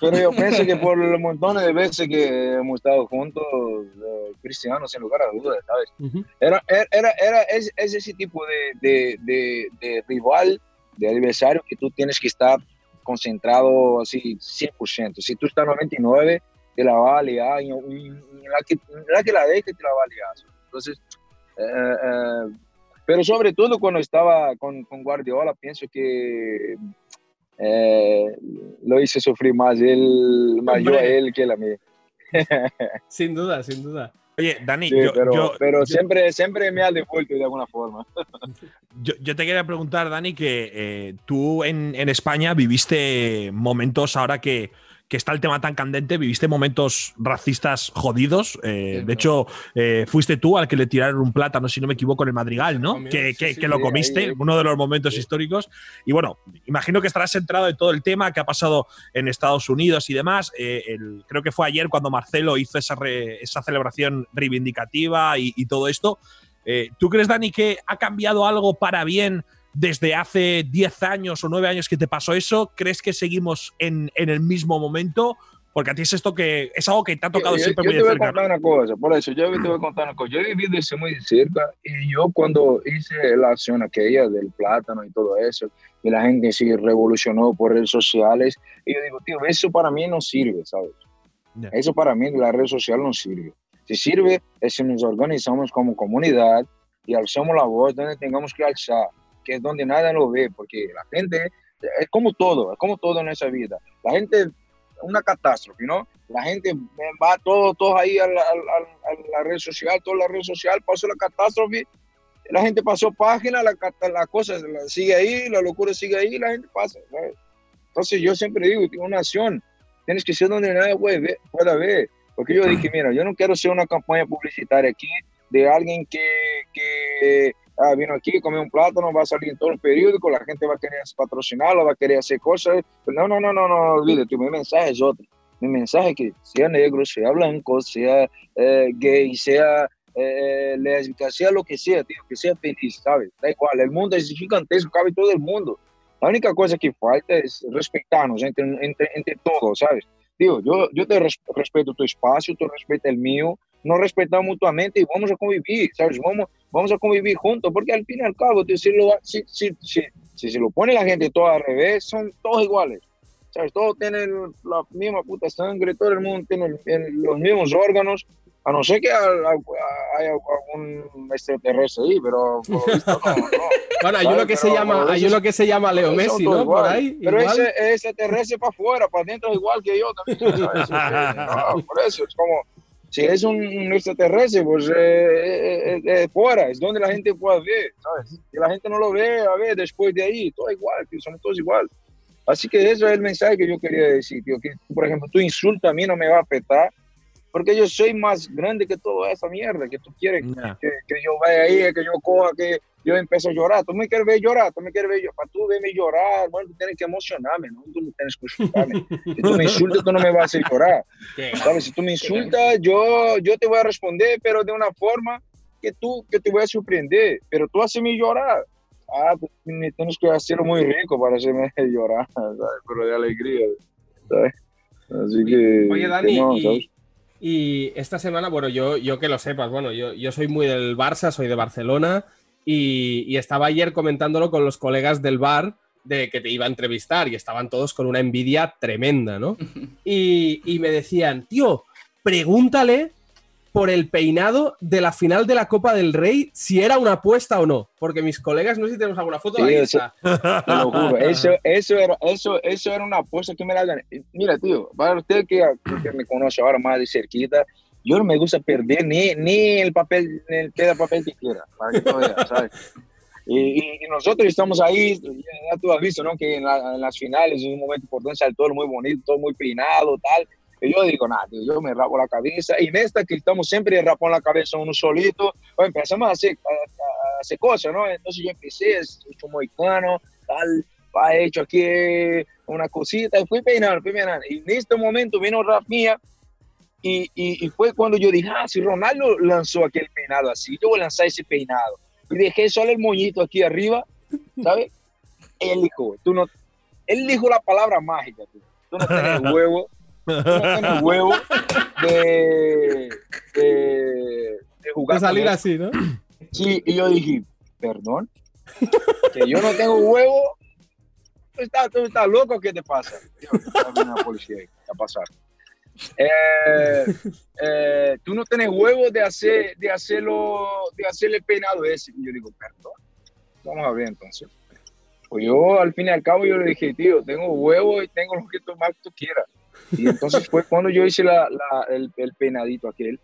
Pero yo pienso que por los montones de veces que hemos estado juntos, eh, Cristiano, sin lugar a dudas, ¿sabes? Ujú. Era, era, era, era- es, es ese tipo de, de, de, de rival, de adversario que tú tienes que estar concentrado así 100%. Si tú estás 99, te la va a liar y, y- y la, que, la que la deje te la va a liar. Entonces, eh, eh, pero sobre todo cuando estaba con, con Guardiola, pienso que eh, lo hice sufrir más él, más yo a él que él a mí. Sin duda, sin duda. Oye, Dani, Sí, yo, pero, yo- pero yo- siempre, siempre me ha devuelto de alguna forma. yo- yo te quería preguntar, Dani, que eh, tú en, en España viviste momentos ahora que, que está el tema tan candente, viviste momentos racistas jodidos. eh, Sí, de hecho, eh, fuiste tú al que le tiraron un plátano, si no me equivoco, en el Madrigal, ¿no? Comió, que sí, que- sí, que lo comiste, ahí, ahí. uno de los momentos históricos. Y bueno, imagino que estarás centrado en todo el tema que ha pasado en Estados Unidos y demás. Eh, el- creo que fue ayer cuando Marcelo hizo esa, re- esa celebración reivindicativa y, y todo esto. Eh, ¿Tú crees, Dani, que ha cambiado algo para bien desde hace 10 años o 9 años que te pasó eso? ¿Crees que seguimos en, en el mismo momento? Porque a ti es esto que es algo que te ha tocado yo, siempre yo muy te de voy a cerca. contar una cosa, por eso yo te voy a contar una cosa. Yo he vivido eso muy de cerca y yo cuando hice la acción aquella del plátano y todo eso, y la gente se revolucionó por redes sociales, y yo digo, tío, eso para mí no sirve, ¿sabes? Ya. Eso para mí la red social no sirve. Si sirve es si nos organizamos como comunidad y alzamos la voz donde tengamos que alzar, que es donde nadie lo ve, porque la gente es como todo, es como todo en esa vida. La gente, una catástrofe, ¿no? La gente va todo, todos ahí a la, a a la red social, toda la red social pasó la catástrofe, la gente pasó página, la, la cosa sigue ahí, la locura sigue ahí, la gente pasa. ¿sabes? Entonces yo siempre digo, que una acción, tienes que ser donde nadie pueda ver. Porque yo dije, mira, yo no quiero ser una campaña publicitaria aquí de alguien que, que ah, vino aquí, comió un plátano, va a salir en todo el periódico, la gente va a querer patrocinarlo, va a querer hacer cosas. Pero no, no, no, no, no, olvídate, mi mensaje es otro. Mi mensaje es que sea negro, sea blanco, sea eh, gay, sea eh, lésbica, sea lo que sea, tío, que sea feliz, ¿sabes? Da igual, el mundo es gigantesco, cabe todo el mundo. La única cosa que falta es respetarnos entre, entre, entre todos, ¿sabes? Tío, yo, yo te res- respeto tu espacio, tú respetas el mío, nos respetamos mutuamente y vamos a convivir, ¿sabes? Vamos, vamos a convivir juntos, porque al fin y al cabo, si, lo, si, si, si, si se lo pone la gente todo al revés, son todos iguales. ¿Sabes? Todos tienen la misma puta sangre, todo el mundo tiene el- el- los mismos órganos, a no ser que haya algún extraterrestre ahí, pero por lo visto no, no. Bueno, hay uno que se llama, hay uno que se llama Leo Messi, ¿no? Por iguales. ahí. Pero igual. ese, ese terrestre para afuera, para adentro es igual que yo también. ¿sabes? No, por eso es como, si es un, un extraterrestre, pues eh, eh, eh, fuera, es donde la gente pueda ver, ¿sabes? Si la gente no lo ve, a ver, después de ahí, todo igual, que somos todos igual. Así que eso es el mensaje que yo quería decir, tío, que por ejemplo, tu insulto a mí no me va a afectar, porque yo soy más grande que toda esa mierda que tú quieres que, que yo vaya ahí, que yo coja, que yo empiezo a llorar. Tú me quieres ver llorar, tú me quieres ver llorar. Para tú verme llorar, bueno, tú tienes que emocionarme, ¿no? Tú no tienes que insultarme. Si tú me insultas, tú no me vas a hacer llorar. ¿Sabes? Si tú me insultas, yo, yo te voy a responder, pero de una forma que tú, que te voy a sorprender. Pero tú haces llorar. Ah, tú me tienes que hacerlo muy rico para hacerme llorar, ¿sabes? Pero de alegría, ¿sabes? Así que... Oye, que Dani, no, y, ¿sabes? y esta semana, bueno, yo, yo que lo sepas, bueno, yo, yo soy muy del Barça, soy de Barcelona y, y estaba ayer comentándolo con los colegas del bar de que te iba a entrevistar y estaban todos con una envidia tremenda, ¿no? Y, y me decían, tío, pregúntale por el peinado de la final de la Copa del Rey si era una apuesta o no, porque mis colegas, no sé si tenemos alguna foto, Sí, ahí eso- está. Te lo juro, eso, eso, era, eso, eso era una apuesta que me la gané. Mira, tío, para usted que, que me conoce ahora más de cerquita, yo no me gusta perder ni, ni el papel, ni el piedra, papel, tijera, para que veas, ¿sabes? Y, y- y nosotros estamos ahí, ya tú has visto, ¿no? Que en, la- en las finales es un momento importante, sale todo muy bonito, todo muy peinado, tal. Y yo digo, nada, yo me rapo la cabeza. Y en esta que estamos siempre rapando la cabeza uno solito, pues empezamos a hacer, a, a- hacer cosas, ¿no? Entonces yo empecé, he hecho moicano, tal, he hecho aquí una cosita y fui peinando, fui peinando. Y en este momento vino Rafinha y, y, y fue cuando yo dije, ah, si Ronaldo lanzó aquel peinado así, yo voy a lanzar ese peinado. Y dejé solo el moñito aquí arriba, ¿sabes? Él dijo, tú no, él dijo la palabra mágica, tú, tú no tienes huevo, tienes huevo de, de, de jugar. De salir con así, ¿no? Sí, y yo dije, perdón, que yo no tengo huevo. Tú estás, tú estás loco, ¿qué te pasa? La policía ahí, a pasar. Eh, eh, tú no tienes huevo de hacer, de hacerlo, de hacerle peinado ese. Y yo digo, perdón. Vamos a ver entonces. Pues yo, al fin y al cabo, yo le dije, tío, tengo huevo y tengo lo que tú más tú quieras. Y entonces fue cuando yo hice la, la- el, el peinadito aquel.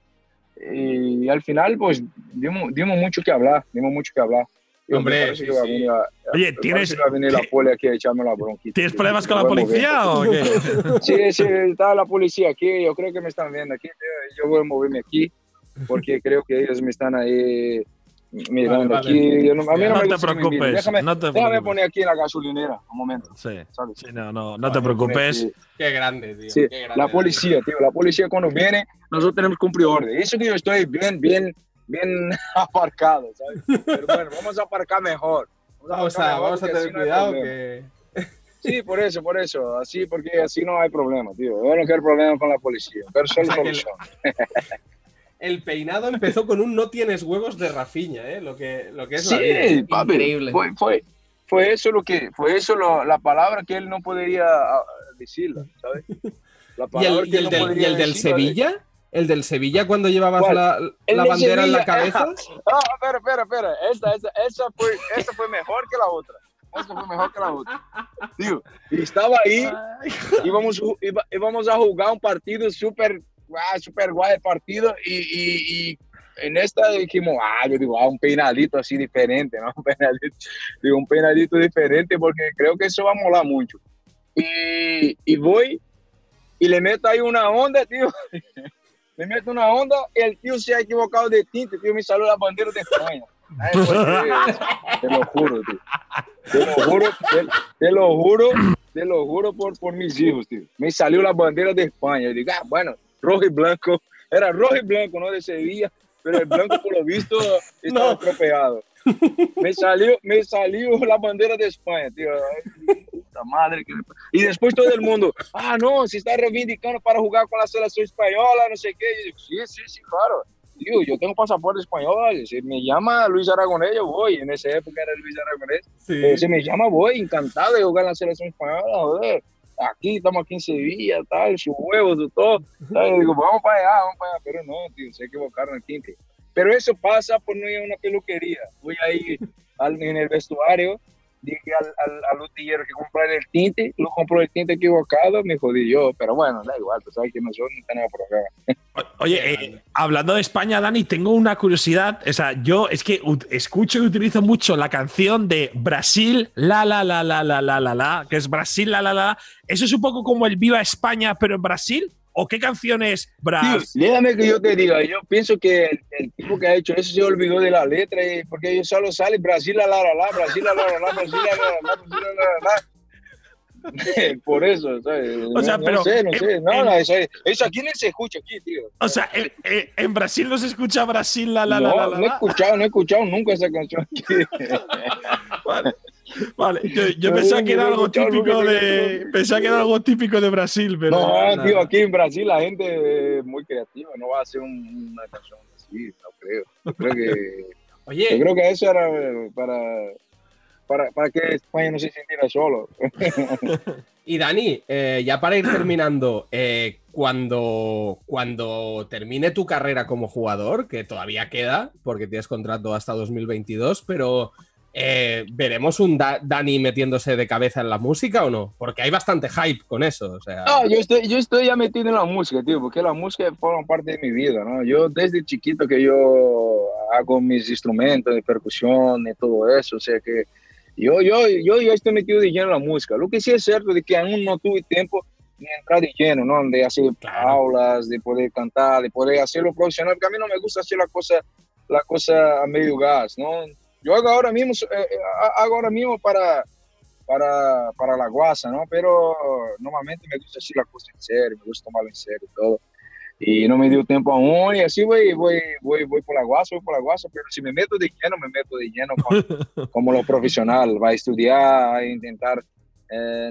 Y al final, pues, dimos, dimos mucho que hablar, dimos mucho que hablar. Y Hombre, sí, que va sí. venir a- Oye, ¿tienes- que va a venir la poli aquí a echarme la bronquita. ¿Tienes problemas con la policía o qué? Sí, sí, está la policía aquí. Yo creo que me están viendo aquí. Yo voy a moverme aquí porque creo que ellos me están ahí mirando Vale, vale. aquí. Yo no, a mí no, No me te preocupes, Déjame, no te déjame preocupes. poner aquí en la gasolinera un momento. Sí, ¿sabes? sí, no, no, no te preocupes. Qué grande, tío. Sí, qué grande, la policía, tío, la policía cuando viene, nosotros tenemos que cumplir orden. Eso que yo estoy bien, bien, bien aparcado, ¿sabes? Pero bueno, vamos a aparcar mejor. Vamos aparcar a, mejor vamos a tener cuidado que. Sí, por eso, por eso. Así, porque así no hay problema, tío. Yo no quiero problema con la policía. Pero solo O sea, el- peinado empezó con un no tienes huevos de Rafiña, ¿eh? Lo que, lo que es la Sí, vida. papi, Increíble. Fue, fue, fue eso lo que, fue eso lo- la palabra que él no podría ah, decirla, ¿sabes? La ¿Y el, y que el no del, podría y el del decirla de- Sevilla? ¿El del Sevilla cuando llevabas ¿Cuál? la, la de bandera en la Sevilla. cabeza? Ah, espera, espera, espera. Esta, esta, esa, fue, esa fue mejor que la otra. Esa fue mejor que la otra. Tío, y estaba ahí, íbamos, iba- íbamos a jugar un partido súper ah, súper guay el partido y, y, y en esta dijimos, ah, yo digo, ah, un peinadito así diferente, ¿no? Un peinadito, digo, un peinadito diferente porque creo que eso va a molar mucho. Y, y voy y le meto ahí una onda, tío. Le meto una onda el tío se ha equivocado de tinte, tío, me salió la bandera de España. Dios, te lo juro, tío. Te lo juro, te, te lo juro, te lo juro por, por mis hijos, tío. Me salió la bandera de España. Yo digo, ah, bueno, rojo y blanco. Era rojo y blanco, no de Sevilla, pero el blanco por lo visto estaba No. estropeado. Me salió, me salió la bandera de España, tío. Ay, puta madre. que- Y después todo el mundo, ah, no, se está reivindicando para jugar con la selección española, no sé qué. Yo sí, sí, sí, claro. Tío, yo tengo pasaporte español. Si me llama Luis Aragonés, yo voy. En esa época era Luis Aragonés. Sí. Eh, si me llama, voy, encantado de jugar en la selección española, joder. Aquí estamos aquí en Sevilla, tal, sus huevos, su todo. Tal, digo, vamos para allá, vamos para allá. Pero no, tío, se equivocaron el tinte. Pero eso pasa por no ir a una peluquería. Voy ahí al- en el vestuario, dije al, al, al utillero que comprar el tinte, lo compró el tinte equivocado, me jodí yo. Pero bueno, da igual, tú sabes que nosotros no tenemos problema. Oye, eh, hablando de España, Dani, tengo una curiosidad. O sea, yo es que escucho y utilizo mucho la canción de Brasil, la la la la la la la la, que es Brasil, la la la. ¿Eso es un poco como el Viva España, pero en Brasil? ¿O qué canción es Tío, Brasil? déjame que yo te diga, yo pienso que el, el tipo que ha hecho eso se olvidó de la letra, y- porque ellos solo sale Brasil, la la la la, Brasil, la la Brasil, la la Brasil, la la la la. Por eso, ¿sabes? O sea, no, pero no sé, no en- sé. No, en- no, eso, eso aquí no se escucha aquí, tío. O sea, en, en- Brasil no se escucha Brasil, la la no, la la. no he escuchado, no he escuchado nunca esa canción aquí. Vale. Vale, yo, yo No, pensaba que era no algo típico de. Pensaba que era algo típico de Brasil, pero. No, tío, aquí en Brasil la gente es muy creativa, no va a hacer un- una canción así, no creo. Yo creo que, yo Oye, creo que eso era eh, para, para, para que España no se sintiera solo. y Dani, eh, ya para ir terminando, eh, cuando, cuando termine tu carrera como jugador, que todavía queda, porque tienes contrato hasta 2022, pero eh, ¿veremos un Da- Dani metiéndose de cabeza en la música o no? Porque hay bastante hype con eso. O sea, No, yo estoy, yo estoy ya metido en la música, tío, porque la música forma parte de mi vida, ¿no? Yo desde chiquito que yo hago mis instrumentos de percusión y todo eso, o sea que yo, yo, yo ya estoy metido de lleno en la música. Lo que sí es cierto de que aún no tuve tiempo de entrar de lleno, ¿no? De hacer aulas, de poder cantar, de poder hacerlo profesional, porque a mí no me gusta hacer la cosa, la cosa a medio gas, ¿no? Yo hago ahora mismo, eh, eh, hago ahora mismo para, para, para la guasa, ¿no? Pero normalmente me gusta hacer la cosa en serio, me gusta tomarlo en serio y todo. Y no me dio tiempo aún, y así voy, voy, voy, voy por la guasa, voy por la guasa, pero si me meto de lleno, me meto de lleno con- como lo profesional, va a estudiar, a intentar eh,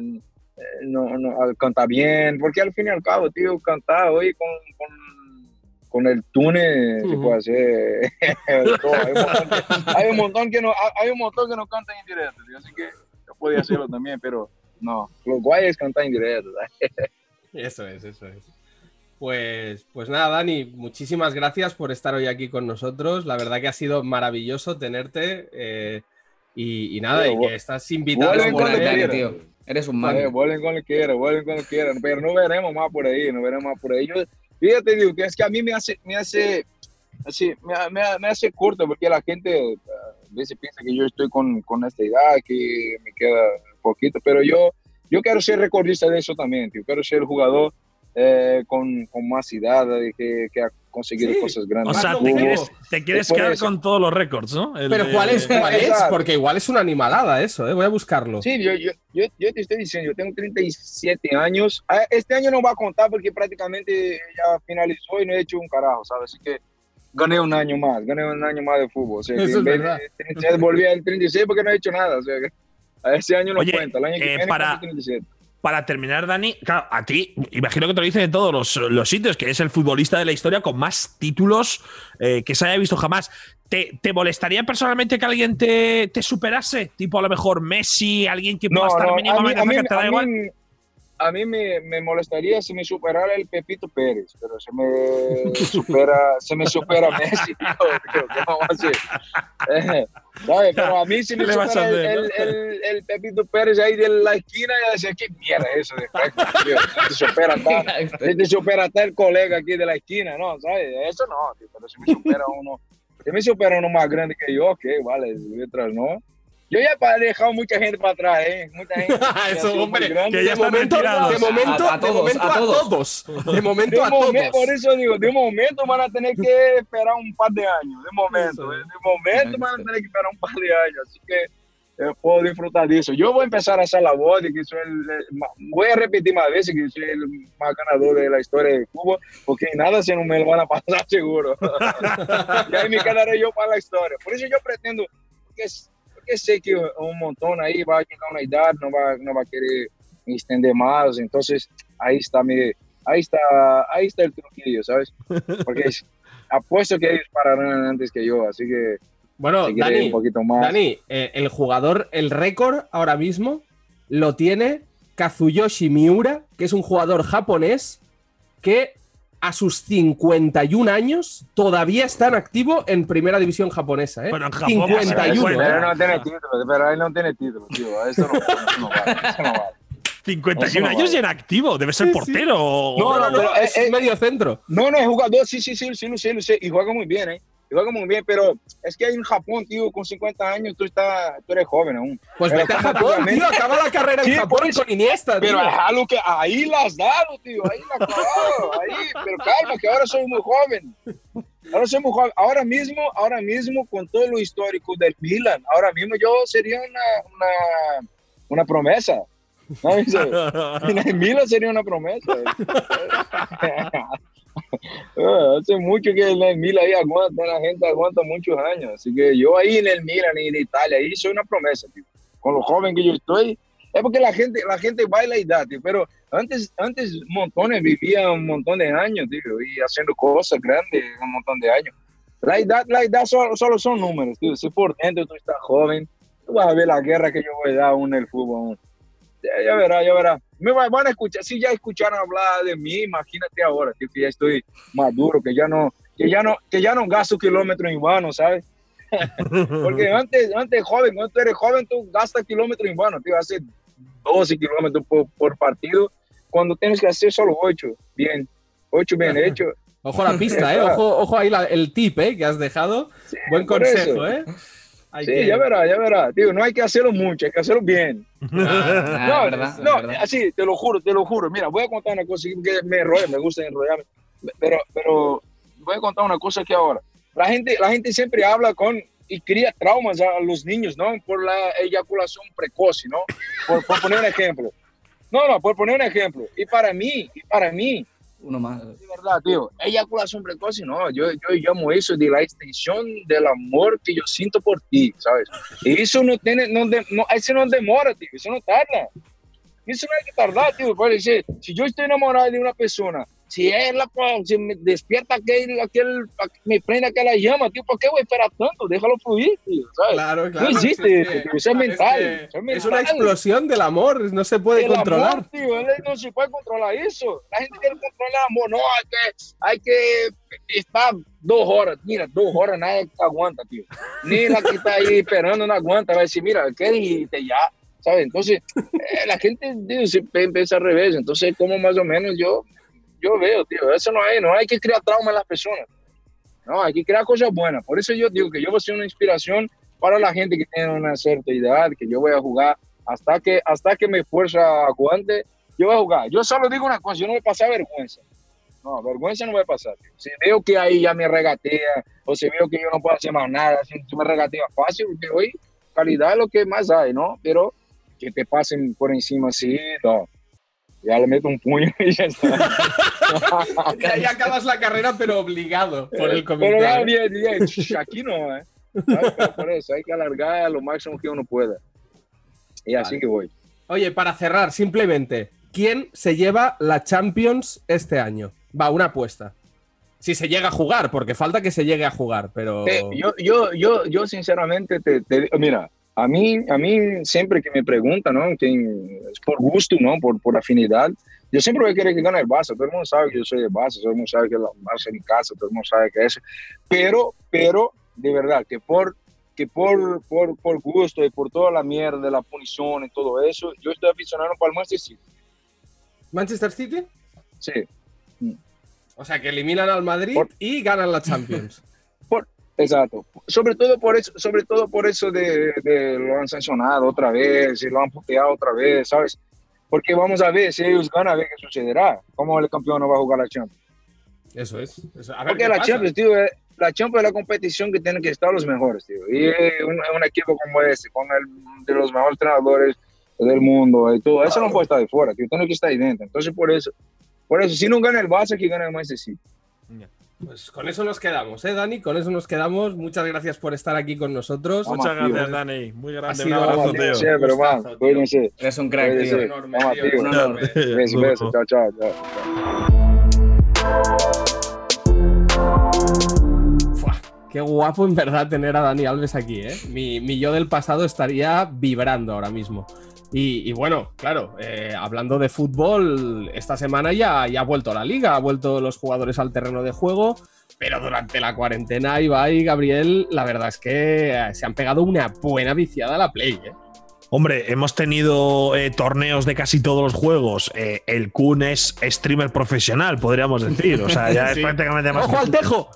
eh, no, no, cantar bien, porque al fin y al cabo, tío, cantar hoy con, con, con el tune se Ujú. puede hacer todo. Hay un montón que- hay un montón que no, hay un montón que no cantan en directo, tío, así que yo podía hacerlo también, pero no, lo guay es cantar en directo. ¿sabes? Eso es, eso es. Pues, pues nada, Dani, muchísimas gracias por estar hoy aquí con nosotros. La verdad que ha sido maravilloso tenerte. eh, y, y nada, Tío, y que estás invitado vuelven a cuando volver. quieran. tío. Eres un Eh, man. vuelven cuando quieran, vuelven cuando quieran, pero no veremos más por ahí, no veremos más por ahí. Yo, fíjate, digo, que es que a mí me hace, me hace, así, me, me, me hace corto, porque la gente eh, a veces piensa que yo estoy con, con esta edad, que me queda poquito, pero yo, yo quiero ser recordista de eso también, tío. quiero ser jugador eh, con, con más edad, que, que ha conseguido Sí. cosas O grandes. sea, en el te quieres, te quieres quedar eso. con todos los récords, ¿no? El Pero ¿cuál es? ¿Cuál es? Porque igual es una animalada eso, ¿eh? Voy a buscarlo. Sí, yo, yo, yo, yo te estoy diciendo, yo tengo 37 años. Ah, Este año no va a contar porque prácticamente ya finalizó y no he hecho un carajo, ¿sabes? Así que gané un año más, gané un año más de fútbol. O sea, que Eso es en vez verdad. de 37 volví al 36 porque no he hecho nada. O sea, que a ese año no Oye, cuenta, el año que eh, viene para- cuenta 37. Para terminar, Dani, claro, a ti, imagino que te lo dicen en todos los, los sitios, que es el futbolista de la historia con más títulos eh, que se haya visto jamás. ¿Te, te molestaría personalmente que alguien te, te superase? Tipo, a lo mejor Messi, alguien que pueda No, estar no, a mí, mínimamente a mí, cerca, ¿te da a igual? A mí me, me molestaría si me superara el Pepito Pérez, pero se me supera, se me supera Messi, tío, tío, ¿qué vamos a hacer? Eh. Pero a mí si me ¿Qué le vas supera el, hacer, no? el, el, el Pepito Pérez ahí de la esquina, ya decía, ¿qué mierda es eso de tío? Te supera hasta, te supera hasta el colega aquí de la esquina, ¿no? ¿Sabes? Eso no, tío, pero si me supera uno, si me supera uno más grande que yo, ok, vale, mientras no. Yo ya he dejado mucha gente para atrás, ¿eh? Mucha gente. que Eso, hombre, grande. que ya de momento, retirados. de momento, A- a de todos, momento a a todos. todos. De momento De a momento, todos. por eso digo, de momento van a tener que esperar un par de años. De momento, Eso, ¿eh? de momento van a tener que esperar un par de años. Así que eh, puedo disfrutar de eso. Yo voy a empezar a hacer la voz de que soy el, voy a repetir más veces que soy el más ganador de la historia del fútbol, porque nada se no me lo van a pasar seguro. y ahí me quedaré yo para la historia. Por eso yo pretendo, es- porque sé que un montón ahí va a llegar una edad, no va, no va a querer extender más. Entonces, ahí está mi, ahí está, ahí está el truquillo, ¿sabes? Porque es- apuesto que ellos pararán antes que yo, así que Bueno, seguiré Dani, un poquito más. Dani, eh, el jugador, el récord ahora mismo lo tiene Kazuyoshi Miura, que es un jugador japonés que a sus 51 años todavía está en activo en primera división japonesa. ¿eh? Pero en Japón, 51. bueno, Pero ¿eh? no tiene título, pero él no tiene título, tío. Eso no, eso no vale, eso no vale. 51 Eso no años vale. y en activo, debe ser Sí, portero. o- No, No, no, no, pero, es eh, eh, medio centro. No, no, es jugador, sí, sí, sí, sí, lo sé, lo sé, y juega muy bien, ¿eh? Y juega muy bien, pero es que en Japón, tío, con 50 años tú, estás, tú eres joven aún. Pues Pero vete a como Japón, tío. Acaba la carrera en Sí, Japón por eso. con Iniesta, Pero tío. es algo que ahí las has dado, tío, ahí la has clavado, ahí, pero calma, que ahora soy muy joven. Ahora soy muy joven. Ahora mismo, ahora mismo, con todo lo histórico del Milan, ahora mismo yo sería una, una, una promesa. ¿no? En el Milan sería una promesa. Ah, Hace mucho que el Milan ahí aguanta, la gente aguanta muchos años. Así que yo ahí en el Milan y en Italia, ahí soy una promesa, tío. Con lo joven que yo estoy, es porque la gente, la gente baila y da, tío. Pero antes, antes montones vivían un montón de años, tío, y haciendo cosas grandes un montón de años. La edad, la edad solo, solo son números, tío. Si por dentro tú estás joven, tú vas a ver la guerra que yo voy a dar aún en el fútbol. Ya, ya verá, ya verá. Me va- van a escuchar, si ya escucharon hablar de mí, imagínate ahora, tío, que ya estoy maduro, que ya no, que ya no, que ya no gasto kilómetros en vano, ¿sabes? Porque antes, antes joven, cuando tú eres joven, tú gastas kilómetros en vano, tío, hace 12 kilómetros por, por partido, cuando tienes que hacer solo 8, bien, 8 bien hecho. Ojo a la pista, ¿eh? Ojo, ojo ahí la- el tip, ¿eh? Que has dejado. Buen por consejo, eso. ¿eh? Hay Sí, que- ya verá, ya verá, tío, no hay que hacerlo mucho, hay que hacerlo bien. Ah, no, verdad, no, verdad. así, te lo juro, te lo juro. Mira, voy a contar una cosa que me enrolla, me gusta enrollarme, pero, pero voy a contar una cosa que ahora, la gente, la gente siempre habla con y cría traumas a los niños, ¿no? Por la eyaculación precoz, ¿no? Por, por poner un ejemplo. No, no, por poner un ejemplo. Y para mí, y para mí, Uno más. de verdad, tío, eyaculación precoz, no, yo, yo llamo eso de la extensión del amor que yo siento por ti, ¿sabes? Y eso no tiene, no, no, eso no demora, tío, eso no tarda. Eso no hay que tardar, tío, por decir, si yo estoy enamorado de una persona, si ela pues, si me despierta aquel, aquel, me prende aquella llama, tío, ¿por qué voy a esperar tanto? Déjalo fluir, tío, ¿sabes? Claro, claro. No existe, sí, eso, sí. tío, eso es mental. que eso es es una mental. explosión del amor, no se puede El controlar. amor, tío, no se puede controlar eso. La gente quiere controlar el amor. No, hay que, hay que estar dos horas. Mira, dos horas nadie aguanta, tío. Ni la que está ahí esperando no aguanta. Va a decir, mira, ¿quieres irte ya? ¿Sabes? Entonces, eh, la gente tío, se empieza al revés. Entonces, como más o menos yo, yo veo, tío, eso no hay. No hay que crear trauma en las personas. No, hay que crear cosas buenas. Por eso yo digo que yo voy a ser una inspiración para la gente que tiene una cierta edad, que yo voy a jugar hasta que, hasta que mi fuerza aguante, yo voy a jugar. Yo solo digo una cosa, yo no voy a pasar vergüenza. No, vergüenza no voy a pasar. tío. Si veo que ahí ya me regatea, o si veo que yo no puedo hacer más nada, si me regatea fácil, porque hoy calidad es lo que más hay, ¿no? Pero que te pasen por encima así, no. Ya le meto un puño y ya está. Y ahí acabas la carrera, pero obligado por el Pero ya, aquí no, ¿eh? Por eso hay que alargar lo máximo que uno pueda. Y así que voy. Oye, para cerrar, simplemente, ¿quién se lleva la Champions este año? Va, una apuesta. Si se llega a jugar, porque falta que se llegue a jugar, pero. Eh, yo, yo, yo, yo sinceramente te, te digo, mira, a mí, a mí siempre que me preguntan, ¿no? Es por gusto, ¿no? Por, por afinidad. Yo siempre voy a querer que gane el Barça. Todo el mundo sabe que yo soy de Barça, todo el mundo sabe que el Barça es mi casa, todo el mundo sabe que eso. Pero, pero, de verdad, que por, que por, por, por gusto y por toda la mierda de la punición y todo eso, yo estoy aficionado para el Manchester City. ¿Manchester City? Sí. O sea, que eliminan al Madrid Por- y ganan la Champions. Exacto. Sobre todo por eso, sobre todo por eso de, de lo han sancionado otra vez y lo han puteado otra vez, ¿sabes? Porque vamos a ver si ellos ganan, a ver qué sucederá. ¿Cómo el campeón no va a jugar la Champions? Eso es. eso- A ver Porque la pasa. Champions, tío, es- la Champions es la competición que tienen que estar los mejores, tío. Y eh, un, un equipo como este, con el de los mejores entrenadores del mundo y todo, eso no puede estar de fuera, tío. Tiene que estar ahí dentro. Entonces, por eso, por eso, si no gana el Barça, que gane el Manchester City. Pues con eso nos quedamos, ¿eh, Dani? Con eso nos quedamos. Muchas gracias por estar aquí con nosotros. Vamos, Muchas tío. gracias, Dani. Muy grande. Un abrazo, Vamos, tío. Sí, pero man, cuídense. Eres un crack, tío. enorme, Vamos, tío, tío. un enorme. Besos, besos. Chao, chao. chao. Fua, qué guapo en verdad tener a Dani Alves aquí, ¿eh? Mi, mi yo del pasado estaría vibrando ahora mismo. Y, bueno, claro, eh, hablando de fútbol, esta semana ya, ya ha vuelto la liga, ha vuelto los jugadores al terreno de juego, pero durante la cuarentena, Ibai y Gabriel, la verdad es que eh, se han pegado una buena viciada a la Play, ¿eh? Hombre, hemos tenido eh, torneos de casi todos los juegos. Eh, el Kun es streamer profesional, podríamos decir. O sea, ya Sí. es prácticamente más. ¡Ojo al tejo!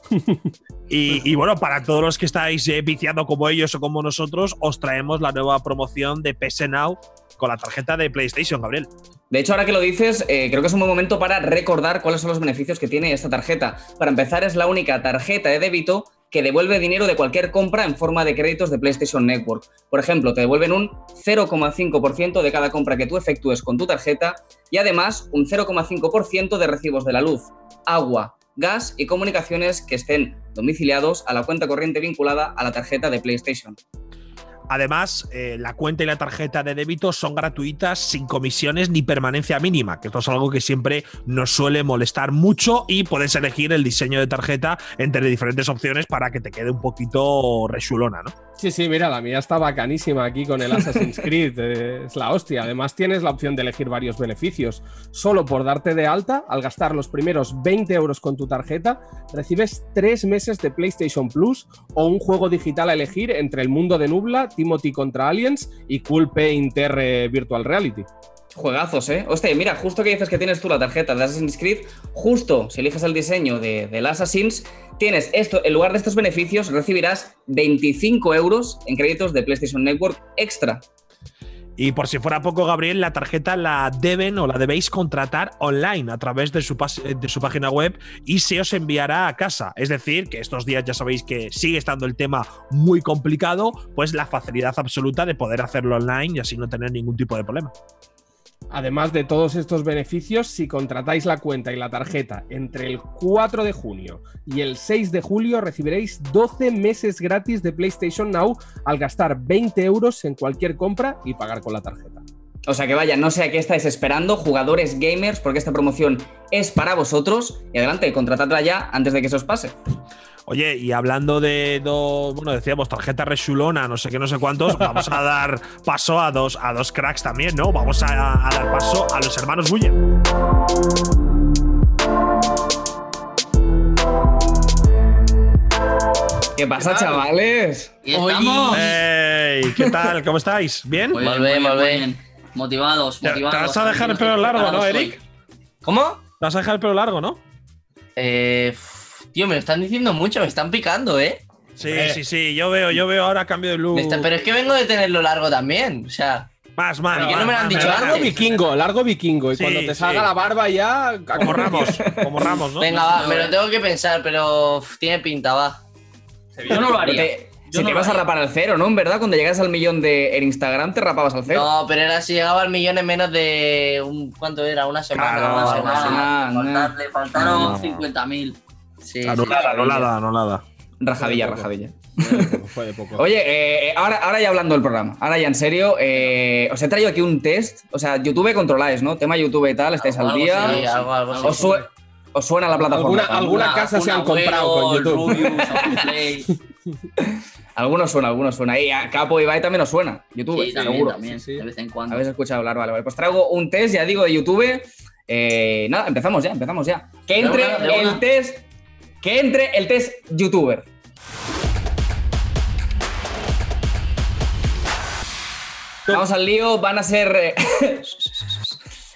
Y, y bueno, para todos los que estáis eh, viciando como ellos o como nosotros, os traemos la nueva promoción de PS Now con la tarjeta de PlayStation, Gabriel. De hecho, ahora que lo dices, eh, creo que es un buen momento para recordar cuáles son los beneficios que tiene esta tarjeta. Para empezar, es la única tarjeta de débito que devuelve dinero de cualquier compra en forma de créditos de PlayStation Network. Por ejemplo, te devuelven un 0,5% de cada compra que tú efectúes con tu tarjeta y además un 0,5% de recibos de la luz, agua, gas y comunicaciones que estén domiciliados a la cuenta corriente vinculada a la tarjeta de PlayStation. Además, eh, la cuenta y la tarjeta de débito son gratuitas, sin comisiones ni permanencia mínima, que esto es algo que siempre nos suele molestar mucho y puedes elegir el diseño de tarjeta entre diferentes opciones para que te quede un poquito rechulona, ¿no? Sí, sí, mira, la mía está bacanísima aquí con el Assassin's Creed. eh, es la hostia. Además, tienes la opción de elegir varios beneficios. Solo por darte de alta, al gastar los primeros 20 euros con tu tarjeta, recibes 3 meses de PlayStation Plus o un juego digital a elegir entre El Mundo de Nubla, Timothy contra Aliens y Cool Paint R Virtual Reality. Juegazos, ¿eh? Hostia, mira, justo que dices que tienes tú la tarjeta de Assassin's Creed, justo si eliges el diseño de, del Assassin's, tienes esto, en lugar de estos beneficios, recibirás 25 euros en créditos de PlayStation Network extra. Y por si fuera poco, Gabriel, la tarjeta la deben o la debéis contratar online a través de su, de su página web y se os enviará a casa. Es decir, que estos días ya sabéis que sigue estando el tema muy complicado, pues la facilidad absoluta de poder hacerlo online y así no tener ningún tipo de problema. Además de todos estos beneficios, si contratáis la cuenta y la tarjeta entre el 4 de junio y el 6 de julio, recibiréis 12 meses gratis de PlayStation Now al gastar 20 euros en cualquier compra y pagar con la tarjeta. O sea que vaya, no sé a qué estáis esperando, jugadores gamers, porque esta promoción es para vosotros. Y adelante, contratadla ya antes de que se os pase. Oye, y hablando de dos, bueno, decíamos tarjeta rechulona, no sé qué, no sé cuántos, vamos a dar paso a dos, a dos cracks también, ¿no? Vamos a, a dar paso a los hermanos Buller. ¿Qué pasa, chavales? Y estamos. ¡Ey! ¿Qué tal? ¿Cómo estáis? ¿Bien? Muy bien, Muy muy bien, muy bien, bien. Motivados, Te- motivados. vas a dejar el pelo largo, ¿no, Eric? hoy. ¿Cómo? Te vas a dejar el pelo largo, ¿no? Eh, tío, me lo están diciendo mucho, me están picando, ¿eh? Sí, sí, sí. Yo veo, yo veo ahora cambio de look. Está- pero es que vengo de tenerlo largo también, o sea. Más, más. ¿Por qué no me lo han dicho. Largo antes? vikingo, largo vikingo. Y Sí, cuando te salga sí. la barba ya. Como Ramos, como Ramos, ¿no? Venga, va, me lo tengo que pensar, pero tiene pinta, va. Yo no lo haría. te- Yo si no te vas a rapar al cero, ¿no? En verdad, cuando llegas al millón de en Instagram te rapabas al cero. No, pero era si llegaba al millón en menos de un ¿cuánto era? Una semana, Claro, una semana. no, faltaron No. 50.000. Sí, sí. Anulada, anulada, anulada. Rajadilla, rajadilla. Fue de poco. Oye, eh, ahora, ahora ya hablando del programa, ahora ya en serio, eh, os he traído aquí un test. O sea, YouTube controláis, ¿no? Tema YouTube y tal, estáis al Algo día. Sí, algo, algo sí. ¿Os, sue- os suena la plataforma? Alguna- alguna casa se han comprado con YouTube. Rubius. Algunos suena, algunos suena. Y a Capo Ibai también os suena. YouTube, Sí, también, seguro. también, Sí, sí. de vez en cuando. Habéis escuchado hablar, vale, vale. Pues traigo un test, ya digo, de YouTube. Eh, nada, empezamos ya, empezamos ya. Que entre una, de el test. Que entre el test YouTuber. Vamos al lío, van a ser.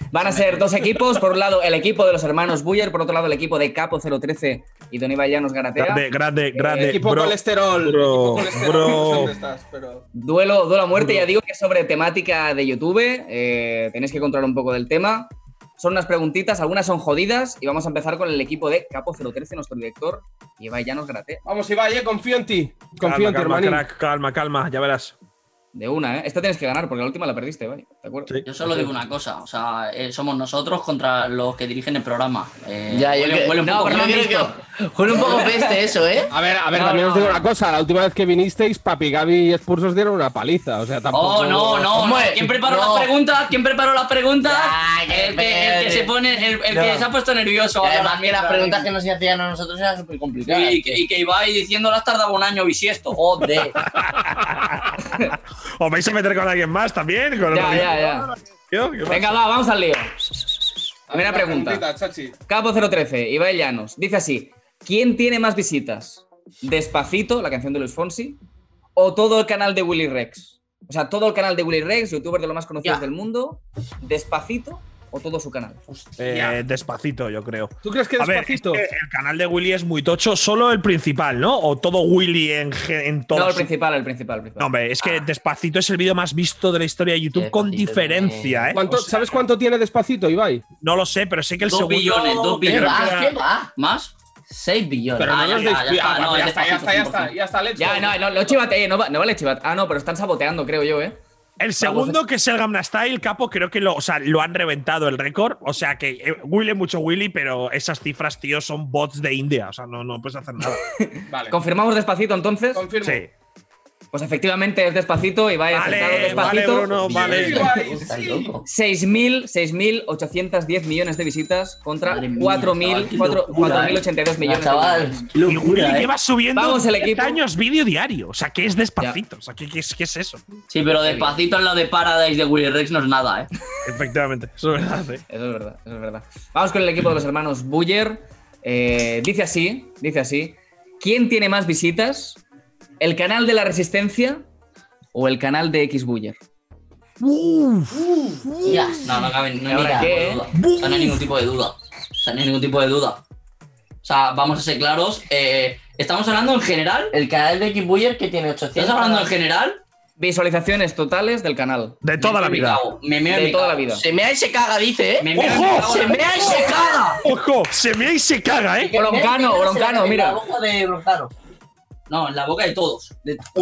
Eh, Van a ser dos equipos. Por un lado, el equipo de los hermanos Buller. Por otro lado, el equipo de Capo 013 y Don Ibai Llanos Garatea. Grande, grande, grande. equipo bro. colesterol. bro, equipo colesterol. bro. no sé dónde estás, pero- Duelo, duelo a muerte, ya digo que es sobre temática de YouTube. eh, tenéis que controlar un poco del tema. Son unas preguntitas, algunas son jodidas. Y vamos a empezar con el equipo de Capo 013, nuestro director. Y Ibai Llanos Garatea. Vamos, Ibai, eh, confío en ti. Confío Calma, en ti, calma, crack, calma, calma, ya verás. De una, ¿eh? Esta tienes que ganar porque la última la perdiste, Ibai. ¿De acuerdo? Sí. Yo solo digo una cosa, o sea, eh, somos nosotros contra los que dirigen el programa. Eh, Ya, yo huele, que- huele un no, poco huele un poco peste eso, ¿eh? A ver, a ver, No, también no, os digo no. una cosa. La última vez que vinisteis, Papi, Gaby y Expulsos dieron una paliza. O sea, tampoco. Oh, no, no. ¿Quién preparó No. las preguntas? ¿Quién preparó las preguntas? El, que, el que se pone, el, el No. que se ha puesto nervioso. Y además que las preguntas que nos hacían a nosotros eran súper complicadas. Y que, y que Ibai diciéndolas tardaba un año bisiesto. Joder. ¿Os vais a meter con alguien más también? ¿Con Ya, ya, ya. Venga, va, vamos al lío. Primera Una pregunta. Capo 013, Ibai Llanos. Dice así: ¿Quién tiene más visitas? ¿Despacito, la canción de Luis Fonsi? ¿O todo el canal de Willy Rex? O sea, todo el canal de Willy Rex, youtuber de los más conocidos Ya. del mundo. ¿Despacito o todo su canal? Eh, despacito, yo creo. ¿Tú crees que A ver, despacito? es que el canal de Willy es muy tocho, solo el principal, ¿no? O todo Willy en, todo. No, el principal, el principal. el principal. No, hombre, es que Despacito es el vídeo más visto de la historia de YouTube con diferencia, ¿eh? ¿Cuánto- O sea, ¿Sabes cuánto tiene despacito, Ibai? No lo sé, pero sé que el dos segundo. billones, dos billones. que ¿Más? era- ¿Qué va? ¿Más? 6 billones. Pero Ah, no ya, nos ya, Ah, está, ya es está, ya está, ya está, ya está, Ya, no, no, no chivate, no, va- no vale chivat. Ah, no, pero están saboteando, creo yo, ¿eh? El segundo, que es el Gamma Style, capo, creo que lo, o sea, lo han reventado el récord. O sea que eh, Willy, mucho Willy, pero esas cifras, tío, son bots de India. O sea, no, no puedes hacer nada. Vale. ¿Confirmamos despacito entonces? Confirmo. sí. Pues efectivamente es despacito y va Vale, vale, despacito. Bruno, vale. Loco. 6.000, 6.810 millones de visitas contra Madre mía, 4.000, chaval, qué cuatro- locura, 4.082 eh. millones de Chaval, visitas. qué Y Willy locura, eh. lleva subiendo Vamos, el 10 equipo. años vídeo diario. O sea, que es despacito. O sea, ¿qué, qué es, qué es eso? Sí, pero despacito en lo de Paradise de Willy Rex no es nada, ¿eh? Efectivamente, eso es verdad. ¿eh? Eso es verdad, eso es verdad. Vamos con el equipo de los hermanos Buller. Eh, dice así, dice así. ¿Quién tiene más visitas? ¿El canal de la Resistencia o el canal de X Buller? Ya, no, no cabe no hay ¿Ahora ningún qué, tipo de duda. O sea, no hay ningún tipo de duda. O sea, no hay ningún tipo de duda. O sea, vamos a ser claros. eh, estamos hablando en general. El canal de X Buyer que tiene 800. ¿Estás hablando en general? Visualizaciones totales del canal. De toda la Me vida. cago, Me meo, De me toda cago. la vida. Se mea y se caga, dice, ¿eh? Me meo, ¡Ojo! me cago, Se mea y se caga. ¡Ojo! Se mea y se caga, ¿eh? Broncano, la- Broncano, mira. la boca de Broncano. No, en la boca de todos. De-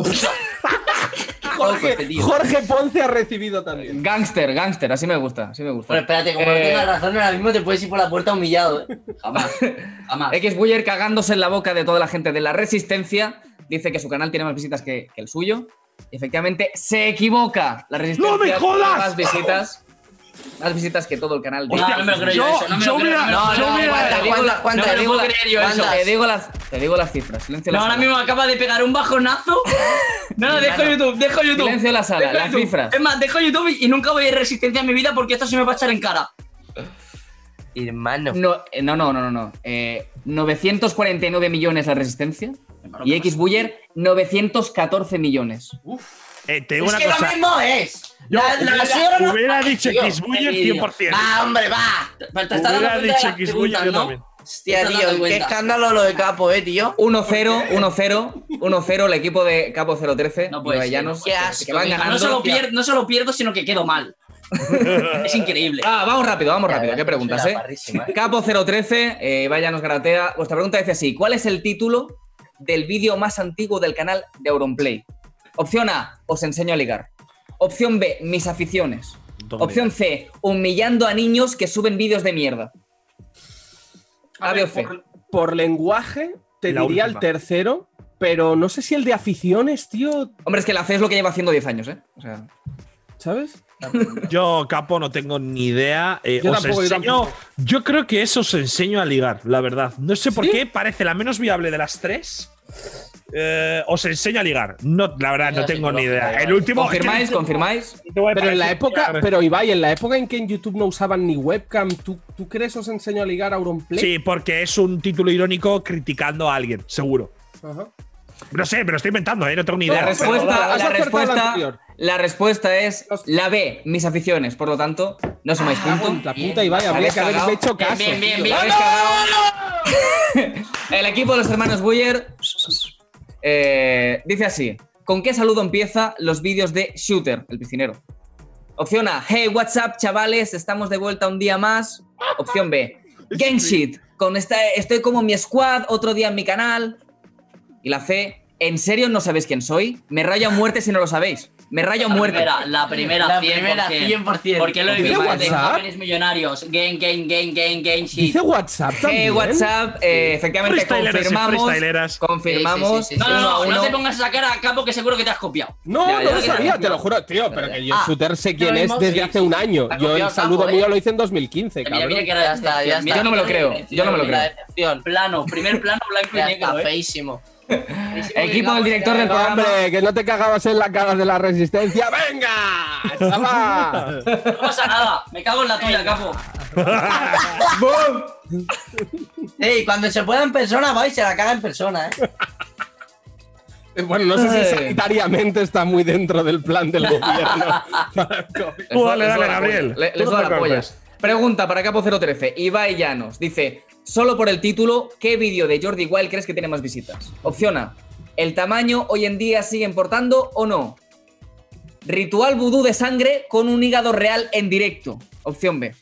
Jorge. Jorge Ponce ha recibido también. Gangster, gangster, así me gusta, así me gusta. Pero espérate, como no Eh, tengas razón, ahora mismo te puedes ir por la puerta humillado, ¿eh? Jamás. Jamás. X Buller cagándose en la boca de toda la gente de la Resistencia. Dice que su canal tiene más visitas que, que el suyo. Y efectivamente se equivoca. La Resistencia ¡No me tiene jodas! más visitas. Más visitas que todo el canal de Hostia, no me lo creo yo, yo- eso. No me yo lo creo. no lo yo no, te digo la- no te lo digo la- digo las, te digo las cifras. Silencio No, la ahora sala. mismo me acaba de pegar un bajonazo. No, no, dejo YouTube, dejo YouTube. Silencio en la sala, Dejo las YouTube. cifras. Es más, dejo YouTube y nunca voy a ir resistencia en mi vida porque esto se me va a echar en cara. Hermano. No, eh, no, no, no, no. no. Eh, 949 millones la Resistencia. Y X Buller, 914 millones. Eh, te digo Es una que lo cosa. mismo es. Yo La- la- hubiera, ¿sí o no? hubiera dicho Tío, X Buller qué vídeo. 100%. Va, hombre, va. Te Hubiera dicho las X Buller yo ¿no? también. Hostia, tío, qué escándalo lo de Capo, eh, tío. 1-0, 1-0, 1-0 el equipo de Capo 013. No puede ser, no que- ser. que van No ganando. solo, pierdo, no solo pierdo, sino que quedo mal. es increíble. Ah, vamos rápido, vamos rápido. ya, ¿Qué preguntas, eh? eh. Capo 013, eh, vaya nos garatea. Vuestra pregunta dice así: ¿Cuál es el título del vídeo más antiguo del canal de Auronplay? Opción A, os enseño a ligar. Opción B, mis aficiones. Opción C, humillando a niños que suben vídeos de mierda. A, B o C. por, por lenguaje, te La diría última. el tercero, pero no sé si el de aficiones, tío. Hombre, es que la C es lo que lleva haciendo 10 años, ¿eh? O sea, ¿Sabes? Yo, Capo, no tengo ni idea. Eh, Yo os tampoco, yo enseño- tampoco. yo creo que eso os enseño a ligar, la verdad. No sé por ¿Sí? qué parece la menos viable de las tres. Eh, os enseño a ligar. No, la verdad, no tengo ni idea. El último. ¿confirmáis? ¿Confirmáis? Pero en la época, pero Ibai, en la época en que en YouTube no usaban ni webcam, ¿tú, tú crees os enseño a ligar a Auronplay? Sí, porque es un título irónico criticando a alguien, seguro. Ajá. No sé, me lo estoy inventando, ¿eh? no tengo ni idea. La respuesta, la respuesta, la respuesta es la B, mis aficiones. Por lo tanto, no sumáis puntos. La puta Ibai, habría que haberme hecho Bien, caso. bien, bien, bien. Cagado. El equipo de los hermanos Buyer eh, dice así: ¿Con qué saludo empieza los vídeos de Shooter, el piscinero? Opción A: Hey, what's up, chavales? Estamos de vuelta un día más. Opción B: Gang shit. Con esta, estoy como mi squad, otro día en mi canal. Y la C: ¿En serio no sabéis quién soy? Me rayo a muerte si no lo sabéis. Me rayo La muerte. primera, la primera, La 100%. primera, 100%. Porque lo he ¿Dice visto de WhatsApp? jóvenes millonarios. Game, game, game, game, game, shit. Dice WhatsApp también. Hey, WhatsApp, eh, efectivamente confirmamos. Confirmamos. Sí, sí, sí, sí, No, no, no, no te pongas a cara a capo que seguro que te has copiado. No, Ya, no lo sabía, te lo juro, tío. Pero que yo Ah, Shooter sé quién es mismo, desde sí, hace sí. un año. Yo el saludo mío ¿eh? lo hice en 2015, Mira, cabrón. mira que era Ya está, ya está. Yo no me lo creo, yo no me lo creo. Plano, primer plano blanco y negro. ¿eh? feísimo. Equipo del director del programa. hombre, que no te cagabas en la cara de la resistencia. ¡Venga! ¡Chaval! No pasa nada, me cago en la tuya, capo. ¡Bum! Ey, cuando se pueda en persona, va y se la caga en persona, eh. Bueno, no sé si sanitariamente está muy dentro del plan del gobierno. Tú dale, dale, Gabriel. Le- Les doy te la polla. preocupes. Pregunta para Capo 013. Ibai Llanos dice: Solo por el título, ¿qué vídeo de Jordi Wild crees que tiene más visitas? Opción A: ¿El tamaño hoy en día sigue importando o no? Ritual vudú de sangre con un hígado real en directo. Opción B.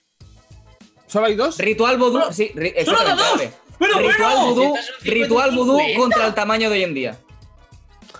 ¿Solo hay dos? Ritual vudú. Sí, ri- ¡Solo exactamente, dos! ¡Pero Ritual bueno! vudú, ritual 50-50. vudú contra el tamaño de hoy en día.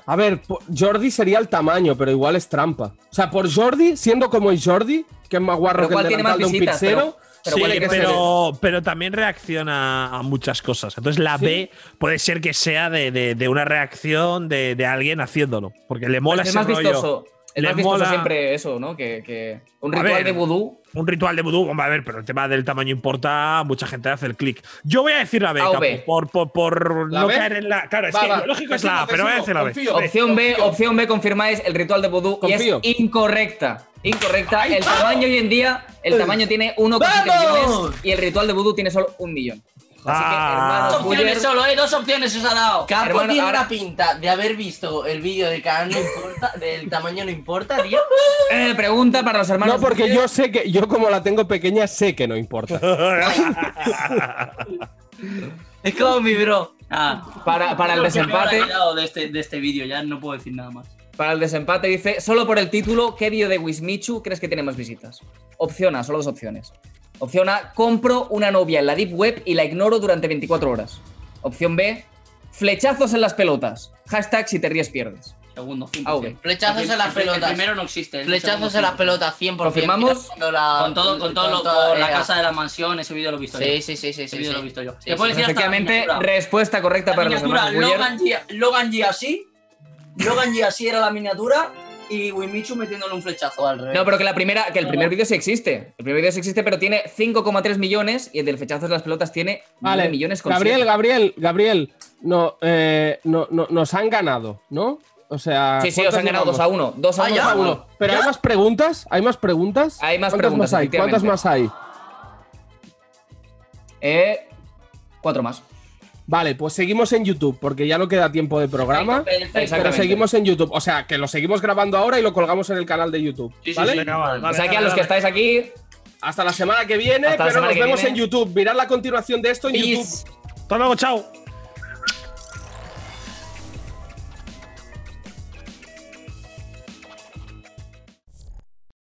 A ver, Jordi sería el tamaño, pero igual es trampa. O sea, por Jordi, siendo como es Jordi, que es más guarro Pero que el ¿cuál tiene más delantal de un visitas? pixero, pero Sí, pero, pero también reacciona a muchas cosas. Entonces la Sí. B puede ser que sea de, de- de una reacción de, de alguien haciéndolo. Porque le mola es ese más rollo. vistoso. Es Le más vistoso mola- siempre eso, ¿no? Que, que un ritual ver, de vudú. Un ritual de vudú, hombre, a ver, pero el tema del tamaño importa, mucha gente hace el clic. Yo voy a decir la B, A B. por, por, por ¿La no B? caer en la. Claro, es Va, que va, lo lógico es la A, pero voy a decir la B. confío. Opción B, confío. opción B, confirmáis el ritual de vudú Confío. y es incorrecta. Incorrecta. ¡Ay, el vamos! tamaño hoy en día, el tamaño tiene 1,7 ¡Vamos! millones y el ritual de vudú tiene solo un millón. Así que, Ah. Dos opciones solo, ¿eh? Dos opciones os ha dado. Capo Hermano, tiene ahora- una pinta de haber visto el vídeo de canal no importa, del tamaño no importa, tío. eh, pregunta para los hermanos. No, porque yo sé que, yo como la tengo pequeña, sé que no importa. Es como mi bro. Ah, Para, para el lo que me habrá desempate, quedado de este, de este vídeo, ya no puedo decir nada más. para el desempate dice, solo por el título, ¿qué vídeo de Wismichu crees que tiene más visitas? Opción A, solo dos opciones. Opción A, compro una novia en la Deep Web y la ignoro durante 24 horas. Opción B, flechazos en las pelotas. Hashtag si te ríes pierdes. Segundo, 100%. Ah, ok. Flechazos El- en las el- el pelotas. primero no existe. el Flechazos segundo en las 100%. pelotas, 100%. ¿Confirmamos? La- Con todo, con todo, lo- todo, con la eh, casa de la mansión, ese vídeo lo he visto yo. Sí, sí, sí, sí. Ese sí, vídeo sí. lo he visto yo. Sí, sí. la Efectivamente, miniatura. respuesta correcta La para los Buller. Logan G, Logan G así. Logan G así era la miniatura. Y Wimichu metiéndole un flechazo al revés. No, pero que la primera, que el primer vídeo sí existe. El primer vídeo sí existe, pero tiene 5,3 millones y el del flechazos de las pelotas tiene 9 Vale, millones con Gabriel, siete. Gabriel, Gabriel, no, eh, no, no- nos han ganado, ¿no? O sea, Sí, sí, os ¿cuántos han ganado 2 a llevamos? 1. 2 a Ah, 1. ya. Dos a uno. Pero hay más preguntas, hay más preguntas. Hay más ¿Cuántas preguntas, más hay? ¿Cuántas más hay? Eh, cuatro más. Vale, pues seguimos en YouTube, porque ya no queda tiempo de programa. Perfecto, Pero seguimos en YouTube. O sea, que lo seguimos grabando ahora y lo colgamos en el canal de YouTube. Sí, sí, ¿Vale? sí. Venga, vale, O sea que a los que estáis aquí, Hasta la semana que viene, pero semana nos vemos viene. en YouTube. Mirad la continuación de esto en Peace. YouTube. Hasta luego, chao.